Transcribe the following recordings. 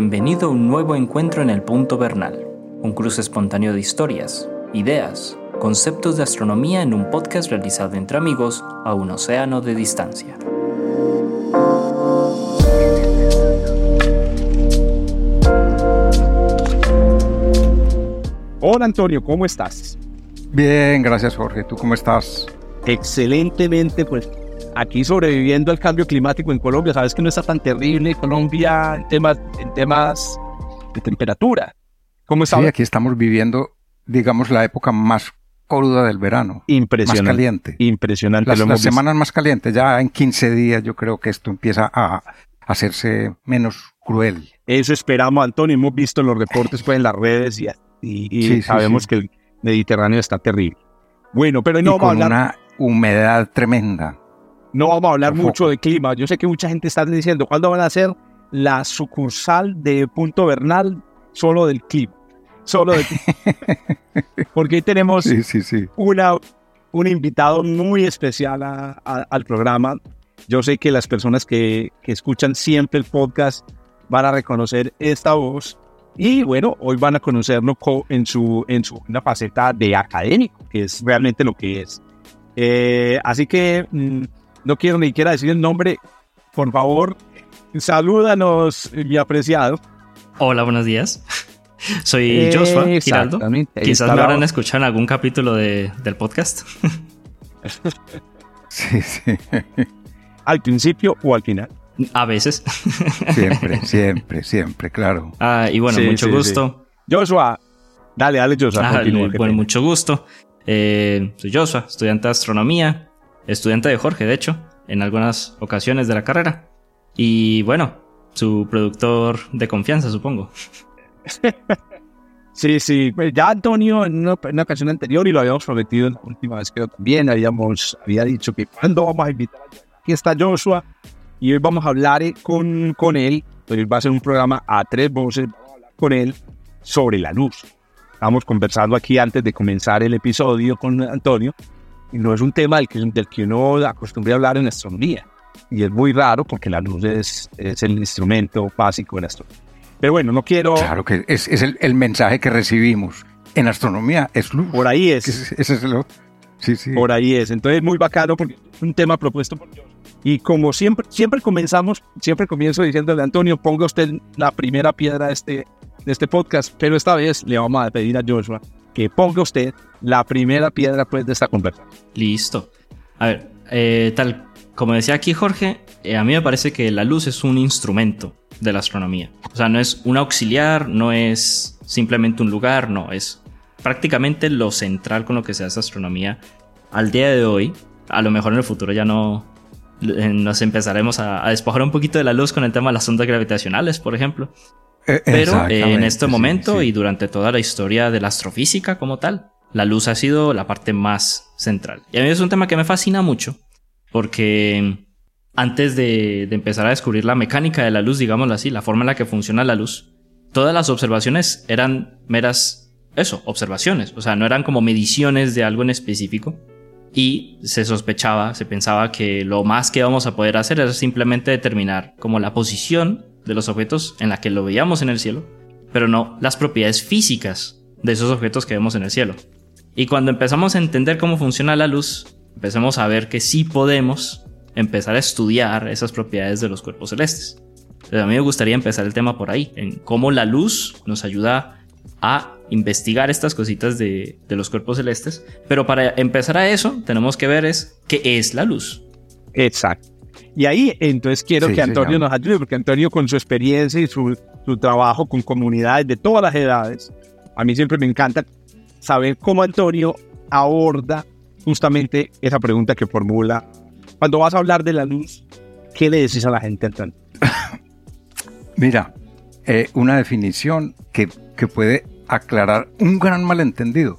Bienvenido a un nuevo encuentro en el Punto Bernal, un cruce espontáneo de historias, ideas, conceptos de astronomía en un podcast realizado entre amigos a un océano de distancia. Hola Antonio, ¿cómo estás? Bien, gracias Jorge. ¿Tú cómo estás? Excelentemente, pues aquí sobreviviendo al cambio climático en Colombia. Sabes que no está tan terrible Colombia en temas, en temas de temperatura. ¿Cómo está? Sí, aquí estamos viviendo, digamos, la época más cruda del verano. Impresionante. Más caliente. Impresionante. Las, semanas más calientes, ya en 15 días yo creo que esto empieza a hacerse menos cruel. Eso esperamos, Antonio. Hemos visto los reportes pues, en las redes y, sabemos que el Mediterráneo está terrible. Bueno, pero no con una humedad tremenda. No vamos a hablar mucho de clima. Yo sé que mucha gente está diciendo, ¿cuándo van a hacer la sucursal de Punto Bernal solo del clima? Solo del Porque hoy tenemos Una, un invitado muy especial al programa. Yo sé que las personas que, que escuchan siempre el podcast van a reconocer esta voz. Y bueno, hoy van a conocerlo en su, en su una faceta de académico, que es realmente lo que es. Eh, así que mm, no quiero ni siquiera decir el nombre. Por favor, salúdanos, mi apreciado. Hola, buenos días. Soy Joshua Giraldo. Quizás me habrán escuchado en algún capítulo de, del podcast. sí, sí. ¿Al principio o al final? A veces. siempre, siempre, siempre, claro. Ah, y bueno, mucho gusto. Joshua, dale, dale, Joshua. Ah, bueno, mucho gusto. Eh, soy Joshua, estudiante de astronomía estudiante de Jorge, de hecho, en algunas ocasiones de la carrera. Y bueno, su productor de confianza, supongo. Sí, sí, pues ya Antonio en una, ocasión anterior y lo habíamos prometido en la última vez que también habíamos había dicho que cuando vamos a invitar aquí está Joshua y hoy vamos a hablar eh, con, con él, hoy va a ser un programa a tres voces, vamos a hablar con él sobre la luz. Estamos conversando aquí antes de comenzar el episodio con Antonio no es un tema del que, del que uno acostumbra a hablar en astronomía. Y es muy raro porque la luz es, es el instrumento básico en astronomía. Pero bueno, no quiero... Claro que es, es el, el, mensaje que recibimos en astronomía, es luz. Por ahí es. Ese es lo... Sí, sí. Por ahí es. Entonces, muy bacano porque es un tema propuesto por Dios. Y como siempre, siempre comenzamos, siempre comienzo diciéndole Antonio, ponga usted la primera piedra de este, de este podcast, pero esta vez le vamos a pedir a Joshua ponga usted la primera piedra pues, de esta conversación. Listo. A ver, eh, tal como decía aquí Jorge, eh, a mí me parece que la luz es un instrumento de la astronomía. O sea, no es un auxiliar, no es simplemente un lugar, no, es prácticamente lo central con lo que se hace astronomía al día de hoy. A lo mejor en el futuro ya no eh, nos empezaremos a despojar un poquito de la luz con el tema de las ondas gravitacionales, por ejemplo. Eh, Pero en este momento y durante toda la historia de la astrofísica como tal, la luz ha sido la parte más central. Y a mí es un tema que me fascina mucho, porque antes de, empezar a descubrir la mecánica de la luz, digámoslo así, la forma en la que funciona la luz, todas las observaciones eran meras, eso, observaciones, o sea, no eran como mediciones de algo en específico. Y se sospechaba, se pensaba que lo más que íbamos a poder hacer era simplemente determinar como la posición de los objetos en la que lo veíamos en el cielo, pero no las propiedades físicas de esos objetos que vemos en el cielo. Y cuando empezamos a entender cómo funciona la luz, empezamos a ver que sí podemos empezar a estudiar esas propiedades de los cuerpos celestes. a mí me gustaría empezar el tema por ahí, en cómo la luz nos ayuda a investigar estas cositas de, de los cuerpos celestes. Pero para empezar a eso, tenemos que ver es qué es la luz. Exacto. Y ahí entonces quiero que Antonio nos ayude, porque Antonio con su experiencia y su, su trabajo con comunidades de todas las edades, a mí siempre me encanta saber cómo Antonio aborda justamente esa pregunta que formula. Cuando vas a hablar de la luz, ¿qué le decís a la gente, Antonio? Mira, eh, una definición que, que, puede aclarar un gran malentendido.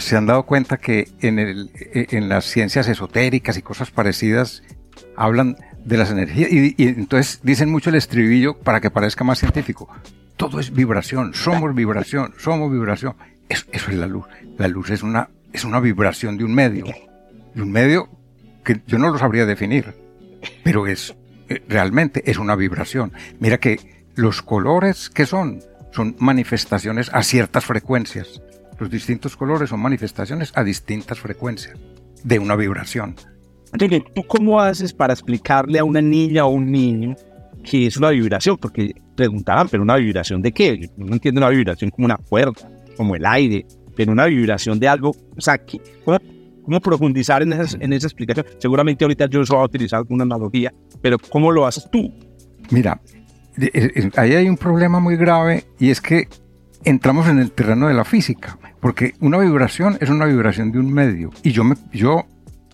Se han dado cuenta que en, el, eh, en las ciencias esotéricas y cosas parecidas hablan de las energías y, entonces dicen mucho el estribillo para que parezca más científico. Todo es vibración, somos vibración, somos vibración. Eso, es la luz. La luz es una, es una vibración de un medio. De un medio que yo no lo sabría definir, pero es, eh, realmente es una vibración. Mira que Los colores, ¿qué son? Son manifestaciones a ciertas frecuencias. Los distintos colores son manifestaciones a distintas frecuencias de una vibración. ¿Tú cómo haces para explicarle a una niña o un niño que es una vibración? Porque preguntarán, ¿pero una vibración de qué? No entiendo una vibración como una cuerda, como el aire, pero una vibración de algo. O sea, ¿cómo, profundizar en, en esa explicación? Seguramente ahorita yo voy a utilizar alguna analogía, pero ¿cómo lo haces tú? Mira, ahí hay un problema muy grave y es que entramos en el terreno de la física, porque una vibración es una vibración de un medio y yo yo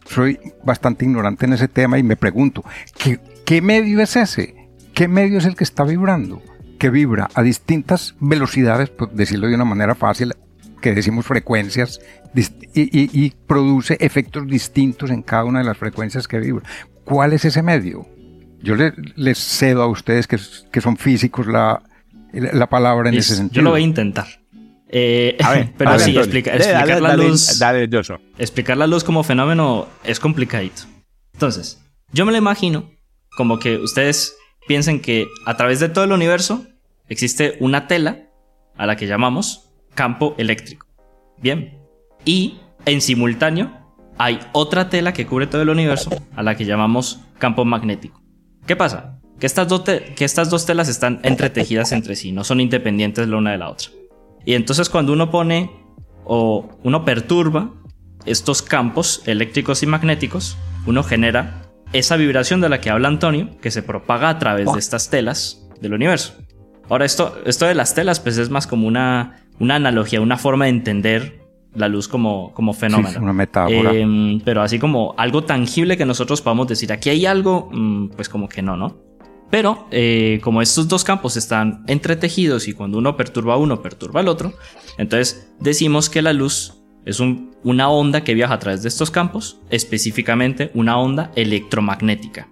soy bastante ignorante en ese tema y me pregunto, ¿qué, qué medio es ese? ¿Qué medio es el que está vibrando? Que vibra a distintas velocidades, por decirlo de una manera fácil, que decimos frecuencias, y, produce efectos distintos en cada una de las frecuencias que vibra. ¿Cuál es ese medio? Yo les cedo a ustedes que, que son físicos la, la palabra en ese sentido. Yo lo voy a intentar. Eh, pero sí, explicar la luz. explicar la luz como fenómeno es complicadito. Entonces, yo me lo imagino como que ustedes piensen que a través de todo el universo existe una tela a la que llamamos campo eléctrico. Bien. Y en simultáneo hay otra tela que cubre todo el universo a la que llamamos campo magnético. ¿Qué pasa? Que estas, que estas dos telas están entretejidas entre sí, no son independientes la una de la otra. Y entonces cuando uno pone o uno perturba estos campos eléctricos y magnéticos, uno genera esa vibración de la que habla Antonio, que se propaga a través de estas telas del universo. Ahora, esto, esto de las telas, pues es más como una, una analogía, una forma de entender la luz como, como fenómeno. una metáfora. Em, pero así como algo tangible que nosotros podamos decir, aquí hay algo, mm, pues como que no, ¿no? Pero eh, como estos dos campos están entretejidos y cuando uno perturba uno, perturba al otro, entonces decimos que la luz es una onda que viaja a través de estos campos, específicamente una onda electromagnética.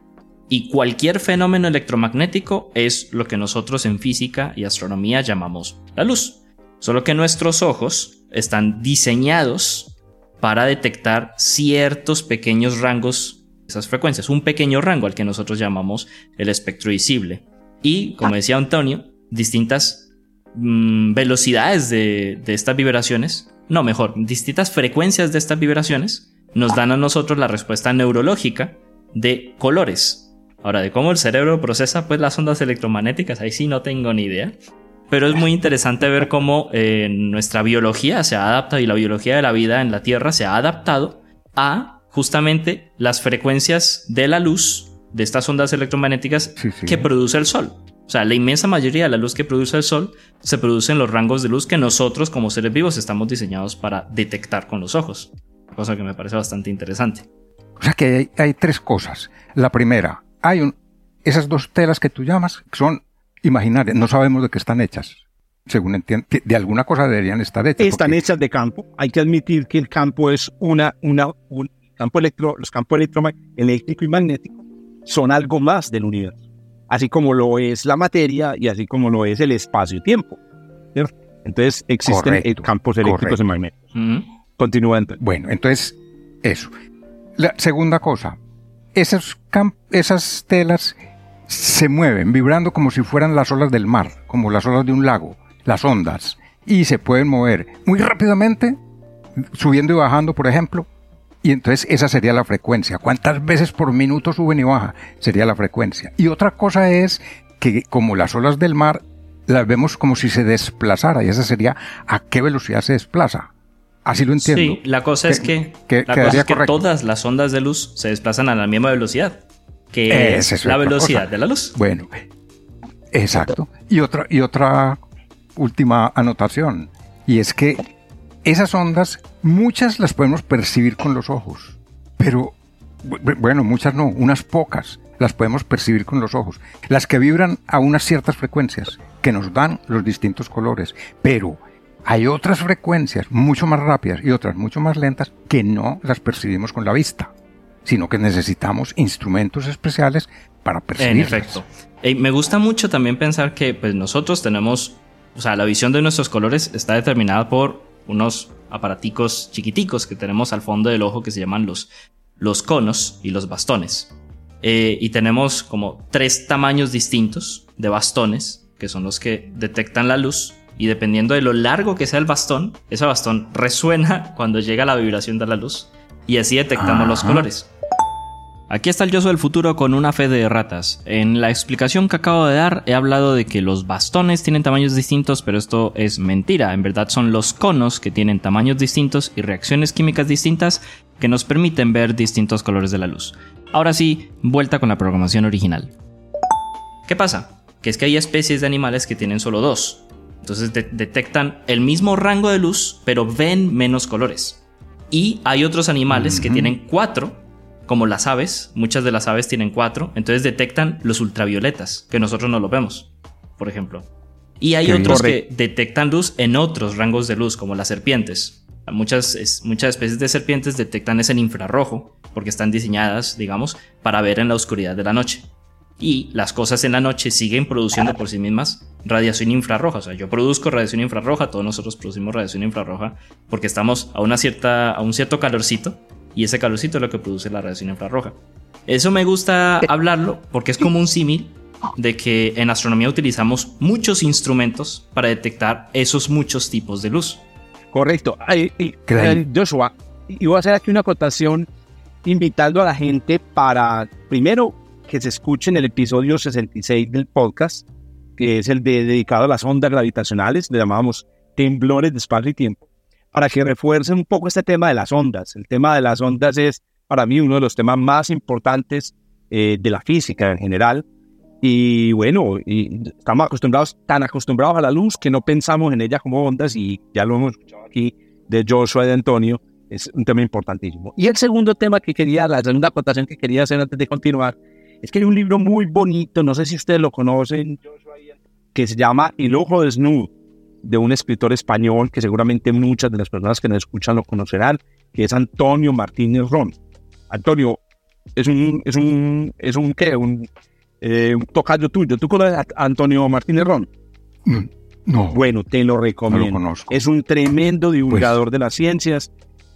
Y cualquier fenómeno electromagnético es lo que nosotros en física y astronomía llamamos la luz. Solo que nuestros ojos están diseñados para detectar ciertos pequeños rangos esas frecuencias, un pequeño rango al que nosotros llamamos el espectro visible. Y, como decía Antonio, distintas mm, velocidades de, de estas vibraciones, no, mejor, distintas frecuencias de estas vibraciones nos dan a nosotros la respuesta neurológica de colores. Ahora, de cómo el cerebro procesa pues las ondas electromagnéticas, ahí sí no tengo ni idea. Pero es muy interesante ver cómo eh, nuestra biología se ha adaptado y la biología de la vida en la Tierra se ha adaptado a justamente las frecuencias de la luz, de estas ondas electromagnéticas que produce el Sol. O sea, la inmensa mayoría de la luz que produce el Sol se produce en los rangos de luz que nosotros como seres vivos estamos diseñados para detectar con los ojos. Cosa que me parece bastante interesante. O sea que hay, tres cosas. La primera, hay un, esas dos telas que tú llamas son imaginarias, no sabemos de qué están hechas según entiendo, de alguna cosa deberían estar hechas. Están hechas de campo. Hay que admitir que el campo es una, una, campo electro, los campos eléctrico y magnético son algo más del universo, así como lo es la materia y así como lo es el espacio-tiempo. Entonces existen campos eléctricos y magnéticos. Continúa Bueno, entonces eso. La segunda cosa, esas, esas telas se mueven vibrando como si fueran las olas del mar, como las olas de un lago, las ondas, y se pueden mover muy rápidamente, subiendo y bajando, por ejemplo, y entonces esa sería la frecuencia. ¿Cuántas veces por minuto suben y bajan? Sería la frecuencia. Y otra cosa es que como las olas del mar las vemos como si se desplazara y esa sería a qué velocidad se desplaza. Así lo entiendo. Sí, la cosa es que, todas las ondas de luz se desplazan a la misma velocidad, que es la velocidad de la luz. Bueno, exacto. Y otra, y otra última anotación, y es que esas ondas, muchas las podemos percibir con los ojos, pero bueno, muchas no, unas pocas las podemos percibir con los ojos. Las que vibran a unas ciertas frecuencias que nos dan los distintos colores, pero hay otras frecuencias mucho más rápidas y otras mucho más lentas que no las percibimos con la vista, sino que necesitamos instrumentos especiales para percibirlas. En efecto. me gusta mucho también pensar que pues, nosotros tenemos, o sea, la visión de nuestros colores está determinada por unos aparaticos chiquiticos que tenemos al fondo del ojo que se llaman los, los conos y los bastones. Eh, y tenemos como tres tamaños distintos de bastones que son los que detectan la luz, y dependiendo de lo largo que sea el bastón, ese bastón resuena cuando llega la vibración de la luz, y así detectamos los colores. Aquí está el yo del futuro con una fe de ratas. En la explicación que acabo de dar he hablado de que los bastones tienen tamaños distintos, pero esto es mentira. En verdad son los conos que tienen tamaños distintos y reacciones químicas distintas que nos permiten ver distintos colores de la luz. Ahora sí, vuelta con la programación original. ¿Qué pasa? Que es que hay especies de animales que tienen solo dos. Entonces detectan el mismo rango de luz, pero ven menos colores. Y hay otros animales que tienen cuatro como las aves, muchas de las aves tienen cuatro, entonces detectan los ultravioletas, que nosotros no lo vemos, por ejemplo. Y hay otros que detectan luz en otros rangos de luz, como las serpientes. Muchas, muchas especies de serpientes detectan ese infrarrojo, porque están diseñadas, digamos, para ver en la oscuridad de la noche. Y las cosas en la noche siguen produciendo por sí mismas radiación infrarroja. O sea, yo produzco radiación infrarroja, todos nosotros producimos radiación infrarroja, porque estamos a, una cierta, a un cierto calorcito y ese calorcito es lo que produce la radiación infrarroja. Eso me gusta hablarlo porque es como un símil de que en astronomía utilizamos muchos instrumentos para detectar esos muchos tipos de luz. Correcto. Ay, Joshua, y voy a hacer aquí una acotación invitando a la gente para, primero, que se escuchen el episodio 66 del podcast, que es el dedicado a las ondas gravitacionales, le llamamos temblores de espacio y tiempo para que refuercen un poco este tema de las ondas. El tema de las ondas es para mí uno de los temas más importantes eh, de la física en general. Y bueno, y estamos acostumbrados, tan acostumbrados a la luz que no pensamos en ella como ondas y ya lo hemos escuchado aquí de Joshua y de Antonio, es un tema importantísimo. Y el segundo tema que quería, la segunda acotación que quería hacer antes de continuar, es que hay un libro muy bonito, no sé si ustedes lo conocen, que se llama El Ojo Desnudo de un escritor español que seguramente muchas de las personas que nos escuchan lo conocerán, que es Antonio Martínez Ron. Antonio, es un, es un, es un, ¿qué? Un, eh, tocayo tuyo. ¿Tú conoces a Antonio Martínez Ron? Mm, no. Bueno, te lo recomiendo. Es un tremendo divulgador pues de las ciencias,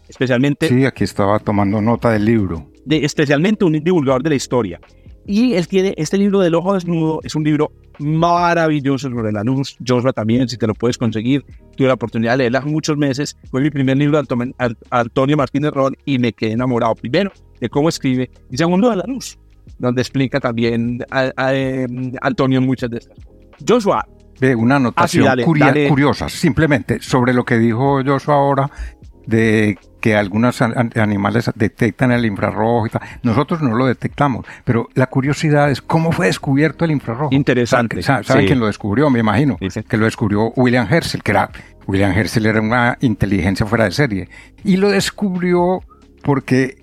especialmente... Sí, aquí estaba tomando nota del libro. De, especialmente un divulgador de la historia. Y él tiene este libro del ojo desnudo, es un libro maravilloso sobre la luz. Joshua también, si te lo puedes conseguir. Tuve la oportunidad de leerla hace muños meses. Fue mi primer libro de Antonio Martínez Ron y me quedé enamorado. Primero, de cómo escribe y segundo, de la luz, donde explica también a, em, Antonio muchas de estas cosas. Joshua. Ve una anotación curiosa, simplemente sobre lo que dijo Joshua ahora de que algunos animales detectan el infrarrojo y tal. Nosotros no lo detectamos, pero la curiosidad es cómo fue descubierto el infrarrojo. Interesante. ¿Sabe, quién lo descubrió? Me imagino. Que lo descubrió William Herschel, que era, William Herschel era una inteligencia fuera de serie. Y lo descubrió porque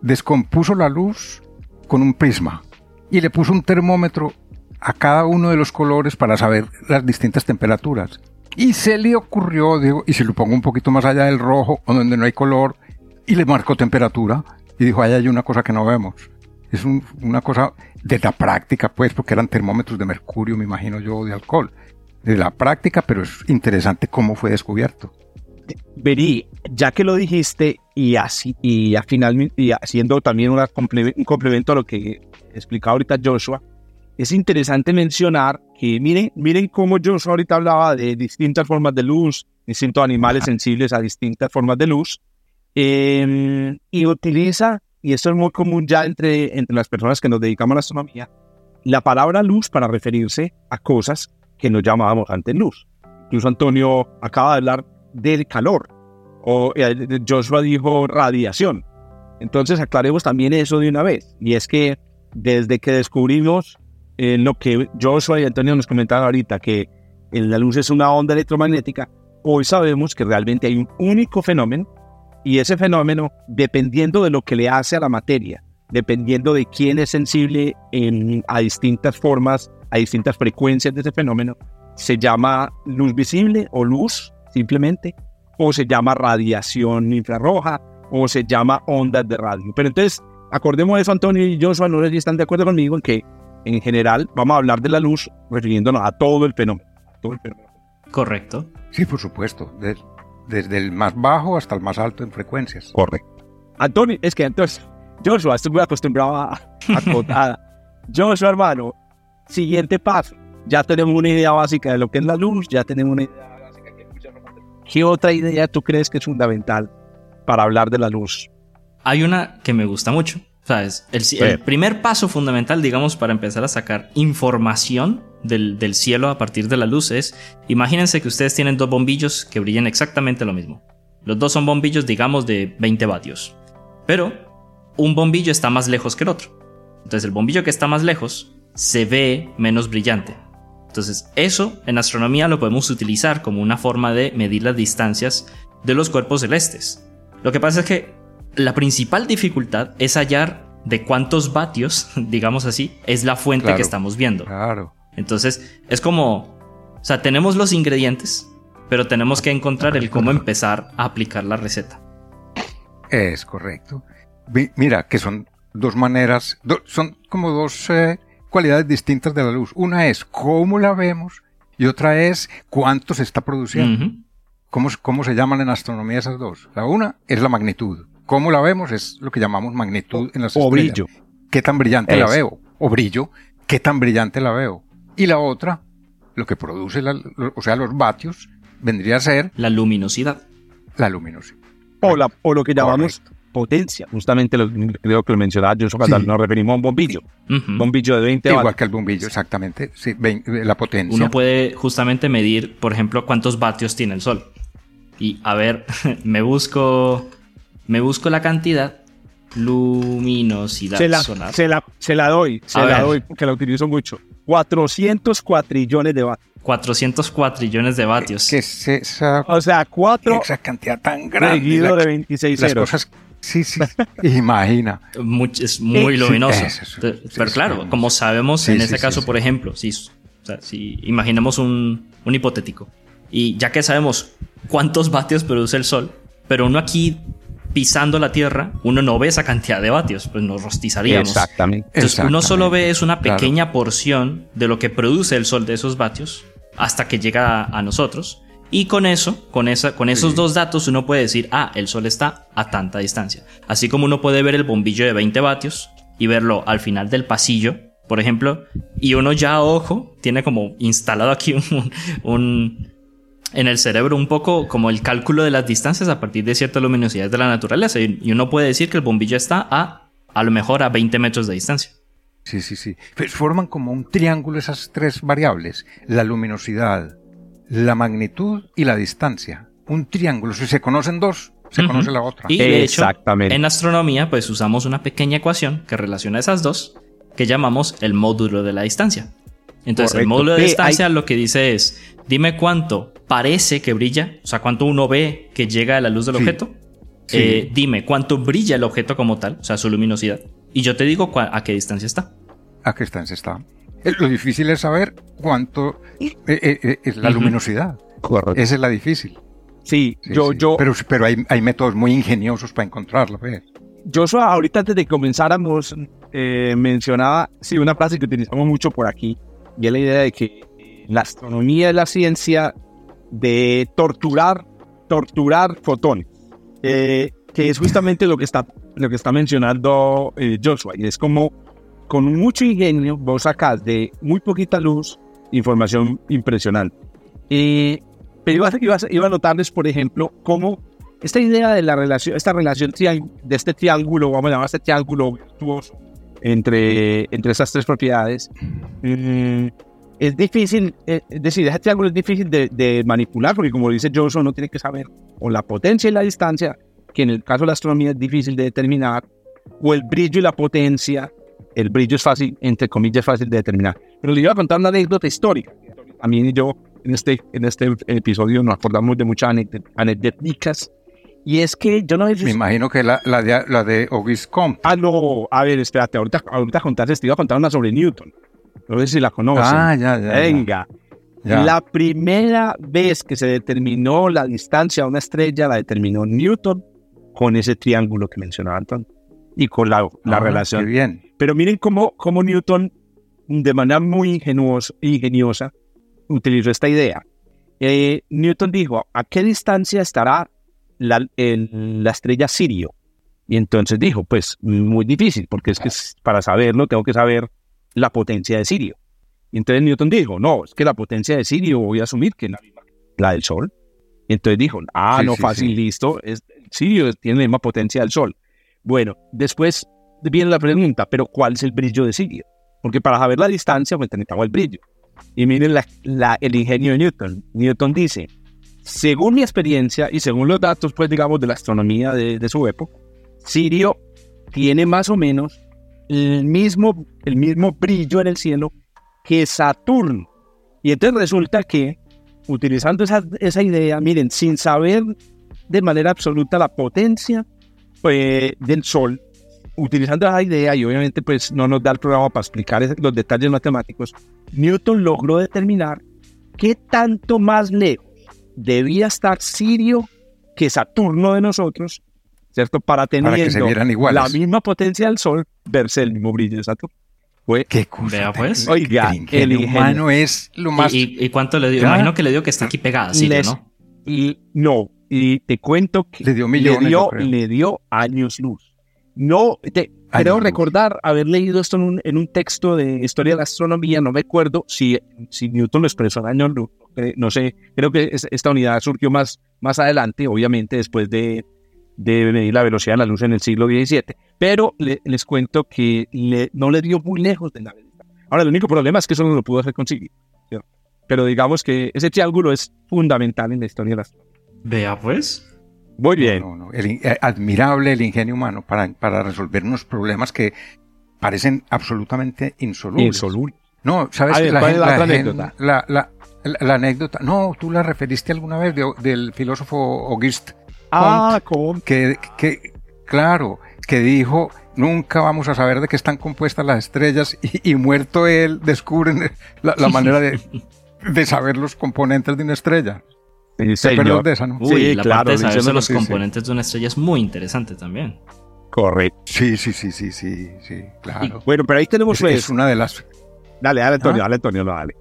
descompuso la luz con un prisma y le puso un termómetro a cada uno de los colores para saber las distintas temperaturas. Y se le ocurrió, digo, y si lo pongo un poquito más allá del rojo, donde no hay color, y le marcó temperatura, y dijo, ahí hay una cosa que no vemos. Es una cosa de la práctica, pues, porque eran termómetros de mercurio, me imagino yo, de alcohol. De la práctica, pero es interesante cómo fue descubierto. Verí, ya que lo dijiste, y así, y, al final, y haciendo también un complemento a lo que explicaba ahorita Joshua, es interesante mencionar que miren, miren cómo yo ahorita hablaba de distintas formas de luz, distintos animales sensibles a distintas formas de luz, em, y utiliza, y esto es muy común ya entre, entre las personas que nos dedicamos a la astronomía, la palabra luz para referirse a cosas que nos llamábamos antes luz. Incluso Antonio acaba de hablar del calor, o eh, Joshua dijo radiación. Entonces aclaremos también eso de una vez, y es que desde que descubrimos en lo que Joshua y Antonio nos comentaban ahorita, que la luz es una onda electromagnética, hoy sabemos que realmente hay un único fenómeno y ese fenómeno, dependiendo de lo que le hace a la materia, dependiendo de quién es sensible en, a distintas formas, a distintas frecuencias de ese fenómeno, se llama luz visible o luz simplemente, o se llama radiación infrarroja, o se llama ondas de radio. Pero entonces, acordemos de eso, Antonio y Joshua, no sé si están de acuerdo conmigo en que en general, vamos a hablar de la luz refiriéndonos a todo el fenómeno. Correcto. Sí, por supuesto. Desde, el más bajo hasta el más alto en frecuencias. Correcto. Antonio, es que entonces, Joshua, estoy muy acostumbrado a, a Joshua, hermano, siguiente paso. Ya tenemos una idea básica de lo que es la luz, ya tenemos una idea básica de qué ¿Qué otra idea tú crees que es fundamental para hablar de la luz? Hay una que me gusta mucho. ¿Sabes? El, el primer paso fundamental, digamos, para empezar a sacar información del, del, cielo a partir de la luz es, imagínense que ustedes tienen dos bombillos que brillan exactamente lo mismo. Los dos son bombillos, digamos, de 20 vatios. Pero un bombillo está más lejos que el otro. Entonces el bombillo que está más lejos se ve menos brillante. Entonces eso en astronomía lo podemos utilizar como una forma de medir las distancias de los cuerpos celestes. Lo que pasa es que la principal dificultad es hallar de cuántos vatios, digamos así, es la fuente que estamos viendo. Claro. Entonces es como, o sea, tenemos los ingredientes, pero tenemos que encontrar el cómo empezar a aplicar la receta. Es correcto. Mira, que son dos maneras, son como dos eh, cualidades distintas de la luz. Una es cómo la vemos y otra es cuánto se está produciendo. ¿Cómo, ¿Cómo, se llaman en astronomía esas dos? La una es la magnitud. ¿Cómo la vemos? Es lo que llamamos magnitud en las o brillo. ¿Qué tan brillante la veo? O brillo. ¿Qué tan brillante la veo? Y la otra, lo que produce, o sea, los vatios, vendría a ser... La luminosidad. La luminosidad. O, la, o lo que llamamos potencia. Justamente lo, creo que lo mencionaba yo, cuando nos referimos a un bombillo. Bombillo de 20 Igual que el bombillo, exactamente. Sí, la potencia. Uno puede justamente medir, por ejemplo, cuántos vatios tiene el sol. Y a ver, me busco, me busco la cantidad luminosidad se la, solar. Se la, se la doy, se la doy porque la utilizo mucho. 400 cuatrillones de vatios. 400 cuatrillones de vatios. ¿Qué es esa? O sea, cuatro. Esa cantidad tan grande. Seguido de 26 las Cosas, sí, sí. imagina. es muy luminoso. Pero claro, como sabemos, en ese caso, por ejemplo, si, si imaginemos un, un hipotético. Y ya que sabemos cuántos vatios produce el sol, pero uno aquí pisando la Tierra, uno no ve esa cantidad de vatios, pues nos rostizaríamos. Exactamente. Entonces uno solo ve es una pequeña porción de lo que produce el Sol de esos vatios hasta que llega a, nosotros. Y con eso, con, esa, con esos dos datos, uno puede decir, ah, el Sol está a tanta distancia. Así como uno puede ver el bombillo de 20 vatios y verlo al final del pasillo, por ejemplo, y uno ya a ojo tiene como instalado aquí un en el cerebro un poco como el cálculo de las distancias a partir de ciertas luminosidades de la naturaleza. Y uno puede decir que el bombillo está a a lo mejor a 20 metros de distancia. Sí, sí, sí. Pues forman como un triángulo esas tres variables. La luminosidad, la magnitud y la distancia. Un triángulo. Si se conocen dos, se conoce la otra. Y de hecho, en astronomía, pues usamos una pequeña ecuación que relaciona esas dos, que llamamos el módulo de la distancia. Entonces, el módulo de distancia lo que dice es, dime cuánto parece que brilla, o sea, cuánto uno ve que llega a la luz del objeto. Eh, dime cuánto brilla el objeto como tal, o sea, su luminosidad. Y yo te digo a qué distancia está. A qué distancia está. Eh, lo difícil es saber cuánto eh, es la luminosidad. Correcto. Esa es la difícil. Sí, yo, yo. Pero, pero hay, hay, métodos muy ingeniosos para encontrarlo. ¿ves? Yo ahorita antes de que comenzáramos mencionaba, sí, una frase que utilizamos mucho por aquí, y es la idea de que la astronomía es la ciencia de torturar, torturar fotones, eh, que es justamente lo que está, lo que está mencionando eh, Joshua. Y es como con mucho ingenio vos sacás de muy poquita luz información impresionante. Eh, pero iba, iba, a notarles, por ejemplo, cómo esta idea de la relación, esta relación de este triángulo, vamos a llamar este triángulo virtuoso entre, entre esas tres propiedades, es difícil, eh, es decir, ese triángulo es difícil de, manipular porque como dice Johnson, uno tiene que saber o la potencia y la distancia, que en el caso de la astronomía es difícil de determinar, o el brillo y la potencia, el brillo es fácil, entre comillas, fácil de determinar. Pero le iba a contar una anécdota histórica. Y yo en este, en este episodio nos acordamos de muchas anécdotas y es que yo no sé Me imagino que la, la de, la de. Ah, no, a ver, espérate, ahorita, ahorita contaste, te iba a contar una sobre Newton. No sé si la conocen. Ah, ya, ya. Venga. La primera vez que se determinó la distancia a una estrella la determinó Newton con ese triángulo que mencionaba Anton y con la, la ah, relación. bien. Pero miren cómo, cómo Newton, de manera muy ingeniosa, utilizó esta idea. Eh, Newton dijo, ¿a qué distancia estará la, la estrella Sirio? Y entonces dijo, pues muy difícil, porque es que para saberlo tengo que saber la potencia de Sirio. Y entonces Newton dijo, no, es que la potencia de Sirio voy a asumir que es la misma que la del Sol. Y entonces dijo, ah, Sí, no, sí, fácil, sí. listo, es, Sirio tiene la misma potencia del Sol. Bueno, después viene la pregunta, pero ¿cuál es el brillo de Sirio? Porque para saber la distancia, pues necesitamos el brillo. Y miren la- la- el ingenio de Newton. Newton dice, según mi experiencia y según los datos, pues digamos, de la astronomía de, su época, Sirio tiene más o menos el mismo, el mismo brillo en el cielo que Saturno. Y entonces resulta que, utilizando esa, esa idea, miren, sin saber de manera absoluta la potencia pues, del Sol, utilizando esa idea, y obviamente pues no nos da el programa para explicar los detalles matemáticos, Newton logró determinar qué tanto más lejos debía estar Sirio que Saturno de nosotros, ¿cierto? Para tener la misma potencia del Sol verse el mismo brillo de Saturno. Fue, Qué cosa pues. Oiga, el ingenio el ingenio. humano es lo más... ¿Y, y- y cuánto le dio? Ya. Imagino que le dio que está aquí pegada, Sirio, Les- ¿no? y no, y te cuento que Le dio millones, le, dio, le dio años luz. No, te, creo recordar haber leído esto en un, en un texto de historia de la astronomía, no me acuerdo si, si Newton lo expresó en años luz, eh, no sé, creo que es- esta unidad surgió más, más adelante, obviamente después de, de medir la velocidad de la luz en el siglo XVII, pero le- les cuento que le- no le dio muy lejos de la velocidad. Ahora, el único problema es que eso no lo pudo hacer conseguir. Pero digamos que ese triángulo es fundamental en la historia de la astronomía. Vea, pues. Muy bien. No, no, el eh, admirable el ingenio humano para, para resolver unos problemas que parecen absolutamente insolubles. Insoluble. No, ¿sabes? Ver, la, ¿cuál es la gen- otra gen- anécdota? La, la- la- la anécdota. No, tú la referiste alguna vez de- del filósofo Auguste Ah, ¿cómo? que, que, claro, que dijo, nunca vamos a saber de qué están compuestas las estrellas y, y muerto él descubren la, la manera de, de saber los componentes de una estrella. Sí, ¿Te señor. de esa, no? Uy, Sí, la claro, parte de los componentes de una estrella es muy interesante también. Correcto. Sí, sí, sí, sí, sí, sí, claro. Bueno, pero ahí tenemos Es, pues. es una de las, Dale, dale, Antonio, ¿Ah? dale, Antonio, no, dale.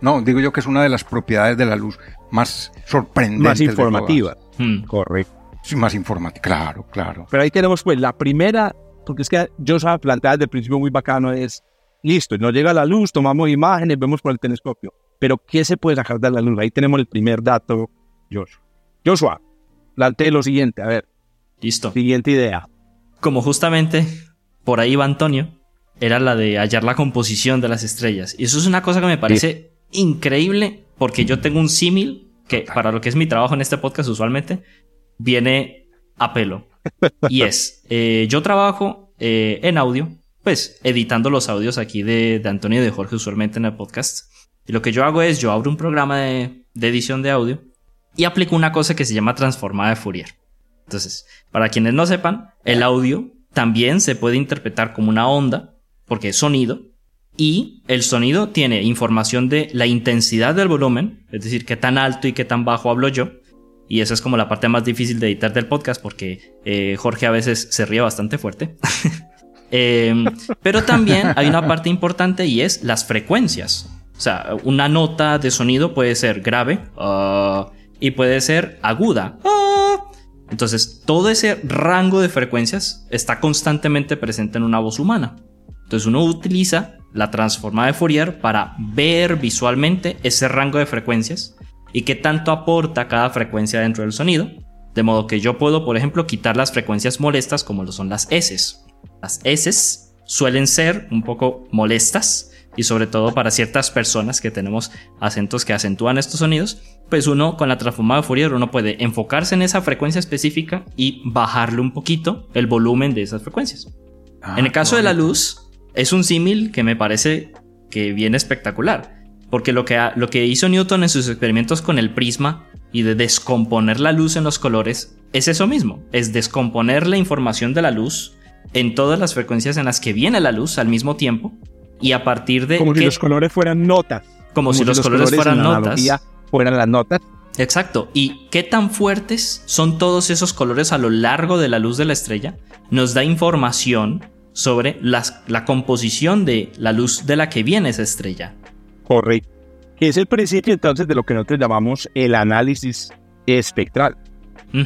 No, digo yo que es una de las propiedades de la luz más sorprendentes. Más informativa. Hmm. Correcto. Sí, más informativa, claro, claro. Pero ahí tenemos pues la primera, porque es que yo estaba planteada desde el principio muy bacano, es listo, nos llega la luz, tomamos imágenes, vemos por el telescopio. Pero ¿qué se puede sacar de la luz? Ahí tenemos el primer dato, Joshua. Joshua, plantee lo siguiente, a ver, Listo. siguiente idea. Como justamente por ahí va Antonio, era la de hallar la composición de las estrellas. Y eso es una cosa que me parece increíble porque yo tengo un símil que para lo que es mi trabajo en este podcast usualmente viene a pelo. Y es, eh, yo trabajo eh, en audio, pues editando los audios aquí de, de Antonio y de Jorge usualmente en el podcast. Y lo que yo hago es, yo abro un programa de, de edición de audio y aplico una cosa que se llama transformada de Fourier. Entonces, para quienes no sepan, el audio también se puede interpretar como una onda, porque es sonido, y el sonido tiene información de la intensidad del volumen, es decir, qué tan alto y qué tan bajo hablo yo, y esa es como la parte más difícil de editar del podcast, porque eh, Jorge a veces se ríe bastante fuerte. Eh, pero también hay una parte importante y es las frecuencias. O sea, una nota de sonido puede ser grave ah, y puede ser aguda. ah. Entonces, todo ese rango de frecuencias está constantemente presente en una voz humana. Entonces, uno utiliza la transformada de Fourier para ver visualmente ese rango de frecuencias y qué tanto aporta cada frecuencia dentro del sonido. De modo que yo puedo, por ejemplo, quitar las frecuencias molestas como lo son las S. Las S suelen ser un poco molestas y sobre todo para ciertas personas que tenemos acentos que acentúan estos sonidos, pues uno con la transformada de Fourier uno puede enfocarse en esa frecuencia específica y bajarle un poquito el volumen de esas frecuencias. Ah, en el caso de la luz, es un símil que me parece que viene espectacular, porque lo que, lo que hizo Newton en sus experimentos con el prisma y de descomponer la luz en los colores es eso mismo, es descomponer la información de la luz en todas las frecuencias en las que viene la luz al mismo tiempo y a partir de Como si los colores fueran notas. como si los colores fueran en la notas. fueran las notas. Exacto. ¿Y qué tan fuertes son todos esos colores a lo largo de la luz de la estrella? Nos da información sobre las- la composición de la luz de la que viene esa estrella. Correcto. Que es el principio entonces de lo que nosotros llamamos el análisis espectral. A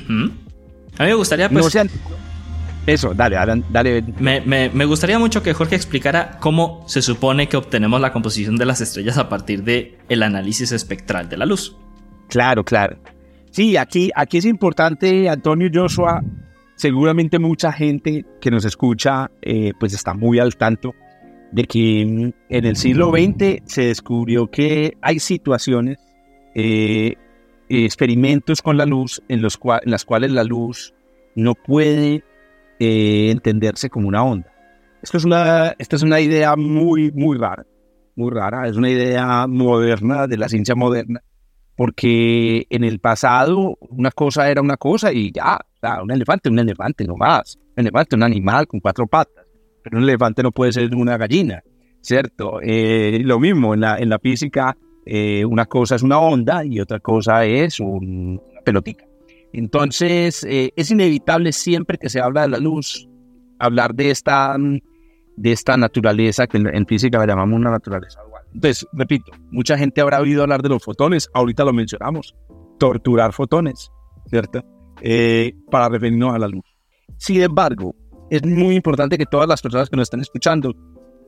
mí me gustaría, pues, no sean, Eso, dale, dale. dale. Me, me, me, gustaría mucho que Jorge explicara cómo se supone que obtenemos la composición de las estrellas a partir del el análisis espectral de la luz. Claro, claro. Sí, aquí, aquí es importante, Antonio Joshua, seguramente mucha gente que nos escucha eh, pues está muy al tanto de que en el siglo XX se descubrió que hay situaciones, eh, experimentos con la luz en, los las cuales la luz no puede eh, entenderse como una onda. Esto es una, esta es una idea muy, muy rara, muy rara, es una idea moderna, de la ciencia moderna, porque en el pasado una cosa era una cosa y ya, un elefante, un elefante, no más, un elefante, un animal con cuatro patas, pero un elefante no puede ser una gallina, ¿cierto? Eh, lo mismo en la, en la física, eh, una cosa es una onda y otra cosa es una pelotita. Entonces, eh, es inevitable siempre que se habla de la luz, hablar de esta, de esta naturaleza que en, física la llamamos una naturaleza. Entonces, repito, mucha gente habrá oído hablar de los fotones, ahorita lo mencionamos, torturar fotones, ¿cierto? Eh, para referirnos a la luz. Sin embargo, es muy importante que todas las personas que nos están escuchando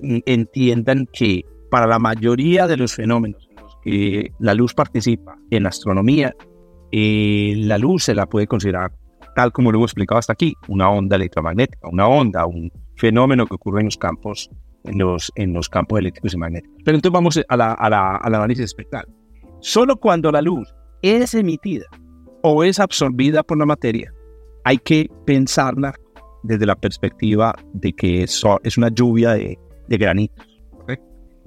mm, entiendan que para la mayoría de los fenómenos en los que la luz participa en astronomía, eh, la luz se la puede considerar, tal como lo hemos explicado hasta aquí, una onda electromagnética, una onda, un fenómeno que ocurre en los campos, en los, en los campos eléctricos y magnéticos. Pero entonces vamos a la, a la, al análisis espectral. Solo cuando la luz es emitida o es absorbida por la materia, hay que pensarla desde la perspectiva de que eso es una lluvia de, de granitos.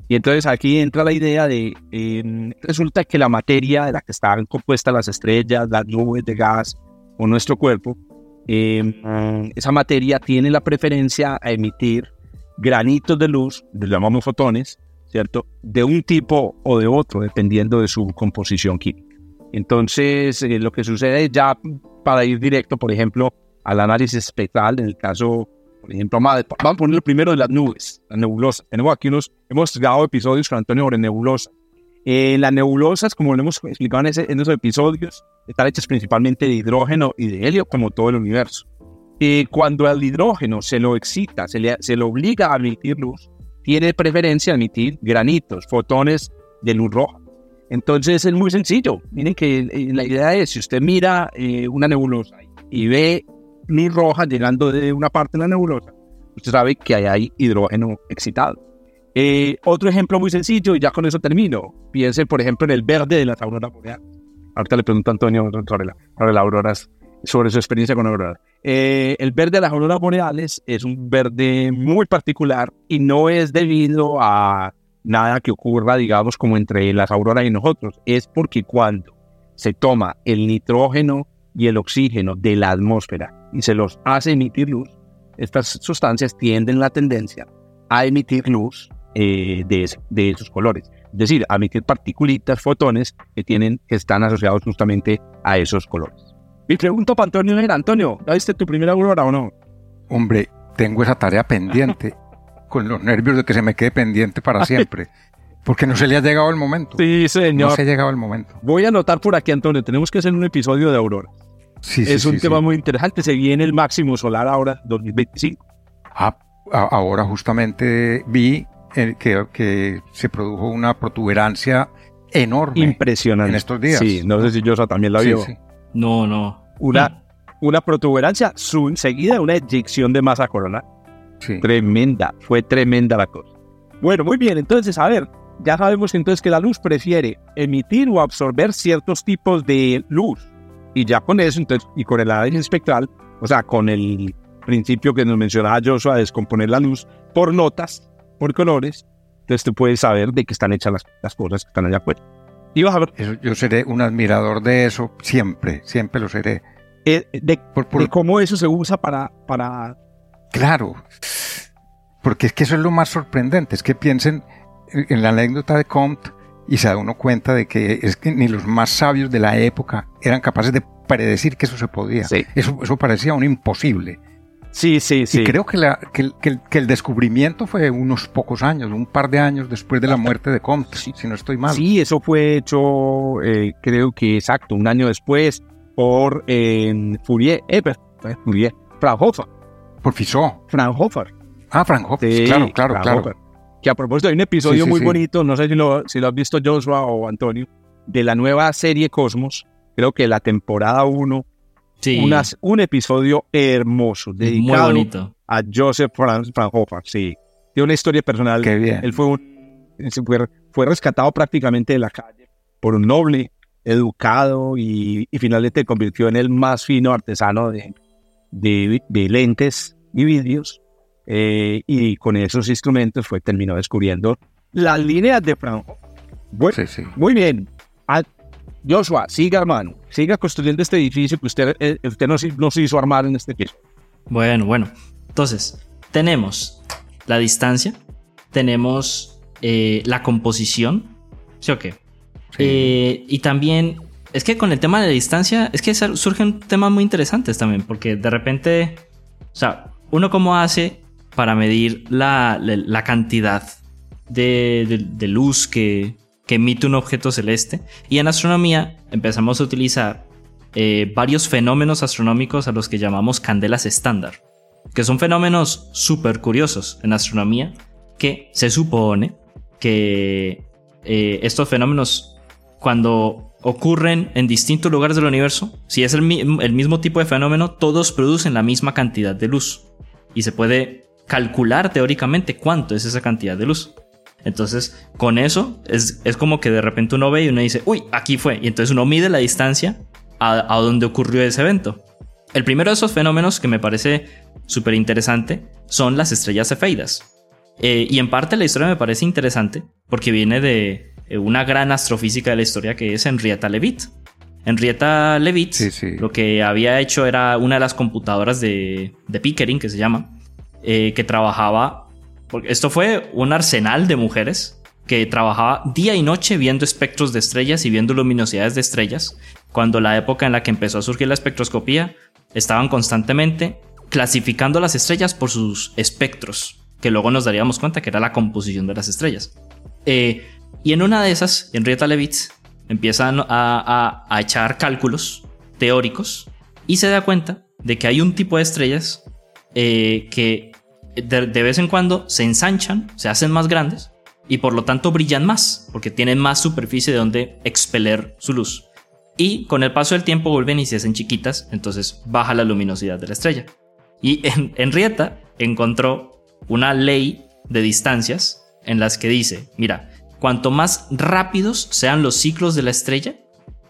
Y entonces aquí entra la idea de, em, resulta que la materia de la que están compuestas las estrellas, las nubes de gas o nuestro cuerpo, em, esa materia tiene la preferencia a emitir granitos de luz, los llamamos fotones, ¿cierto? De un tipo o de otro, dependiendo de su composición química. Entonces, eh, lo que sucede ya para ir directo, por ejemplo, al análisis espectral, en el caso por ejemplo, vamos a poner primero de las nubes, la nebulosa. Tenemos aquí unos, hemos grabado episodios con Antonio sobre nebulosa. Eh, las nebulosas, como lo hemos explicado en, ese, en, esos episodios, están hechas principalmente de hidrógeno y de helio, como todo el universo. Eh, cuando el hidrógeno se lo excita, se, le, se lo obliga a emitir luz, tiene preferencia a emitir granitos, fotones de luz roja. Entonces es muy sencillo. Miren que eh, la idea es, si usted mira eh, una nebulosa y ve luz roja llegando de una parte de la nebulosa, usted sabe que ahí hay hidrógeno excitado. Eh, otro ejemplo muy sencillo, y ya con eso termino. Piense, por ejemplo, en el verde de las auroras boreales. Ahorita le pregunto a Antonio sobre, la, sobre las auroras, sobre su experiencia con auroras. Eh, el verde de las auroras boreales es un verde muy particular y no es debido a nada que ocurra, digamos, como entre las auroras y nosotros. Es porque cuando se toma el nitrógeno y el oxígeno de la atmósfera y se los hace emitir luz, estas sustancias tienden la tendencia a emitir luz eh, de, esos colores. Es decir, a emitir partículas, fotones que, tienen, que están asociados justamente a esos colores. Mi pregunta para Antonio era, Antonio, ¿ya viste tu primera aurora o no? Hombre, tengo esa tarea pendiente, con los nervios de que se me quede pendiente para siempre. Porque no se le ha llegado el momento. Sí, señor. No se ha llegado el momento. Voy a anotar por aquí, Antonio, tenemos que hacer un episodio de aurora es un tema muy interesante. Se viene el máximo solar ahora, 2025. Ah, ahora justamente vi que, que, se produjo una protuberancia enorme. Impresionante. En estos días. Sí, no sé si yo también la vio. No, no. Una, una protuberancia seguida de una eyección de masa coronal. Tremenda, fue tremenda la cosa. Bueno, muy bien, entonces, a ver, ya sabemos entonces que la luz prefiere emitir o absorber ciertos tipos de luz y ya con eso, entonces, y con el análisis espectral, o sea, con el principio que nos mencionaba Joshua, de descomponer la luz por notas, por colores, entonces tú puedes saber de qué están hechas las, las cosas que están allá afuera. Y vas a ver. yo seré un admirador de eso, siempre, siempre lo seré. Eh, de, cómo eso se usa para, para... Claro, porque es que eso es lo más sorprendente, es que piensen en la anécdota de Comte, y se da uno cuenta de que es que ni los más sabios de la época eran capaces de predecir que eso se podía. Eso, eso parecía un imposible. Sí, sí, sí. Y creo que, la, que, que, el, descubrimiento fue unos pocos años, un par de años después de la muerte de Comte, si no estoy mal. Sí, eso fue hecho, eh, creo que exacto, un año después por eh, Fourier, eh, Fourier, Fraunhofer. Por Fisó. Fraunhofer. Ah, Fraunhofer. claro, claro, claro. Que a propósito hay un episodio muy bonito, no sé si lo, si lo has visto Joshua o Antonio, de la nueva serie Cosmos, creo que la temporada 1, sí. un episodio hermoso, dedicado bonito. a Joseph Fraunhofer, sí. Tiene una historia personal. Qué bien. Él fue, un, fue, rescatado prácticamente de la calle por un noble, educado y, finalmente convirtió en el más fino artesano de, de, lentes y vidrios. Eh, y con esos instrumentos fue terminó descubriendo las líneas de Fraunhofer. sí, sí. Muy bien. Joshua, siga, hermano. Siga construyendo este edificio que usted, eh, usted nos, nos, hizo armar en este piso. Bueno, bueno. Entonces, tenemos la distancia, tenemos eh, la composición, ¿sí o qué? Eh, y también, es que con el tema de la distancia, es que surgen temas muy interesantes también, porque de repente, o sea, uno cómo hace para medir la, la, cantidad de, de luz que, que emite un objeto celeste. Y en astronomía empezamos a utilizar eh, varios fenómenos astronómicos a los que llamamos candelas estándar, que son fenómenos súper curiosos en astronomía, que se supone que eh, estos fenómenos, cuando ocurren en distintos lugares del universo, si es el, el mismo tipo de fenómeno, todos producen la misma cantidad de luz. Y se puede calcular teóricamente cuánto es esa cantidad de luz. Entonces, con eso es, como que de repente uno ve y uno dice, uy, aquí fue. Y entonces uno mide la distancia a, donde ocurrió ese evento. El primero de esos fenómenos que me parece súper interesante son las estrellas cefeidas. Eh, y en parte la historia me parece interesante porque viene de una gran astrofísica de la historia que es Henrietta Leavitt. Henrietta Leavitt lo que había hecho era una de las computadoras de, Pickering, que se llama, eh, que trabajaba porque esto fue un arsenal de mujeres que trabajaba día y noche viendo espectros de estrellas y viendo luminosidades de estrellas. Cuando la época en la que empezó a surgir la espectroscopía, estaban constantemente clasificando las estrellas por sus espectros, que luego nos daríamos cuenta que era la composición de las estrellas. Eh, y en una de esas, Henrietta Leavitt empieza a, a echar cálculos teóricos y se da cuenta de que hay un tipo de estrellas eh, que de, vez en cuando se ensanchan, se hacen más grandes y por lo tanto brillan más, porque tienen más superficie de donde expeler su luz. Y con el paso del tiempo vuelven y se hacen chiquitas, entonces baja la luminosidad de la estrella. Y Henrietta encontró una ley de distancias en las que dice, mira, cuanto más rápidos sean los ciclos de la estrella,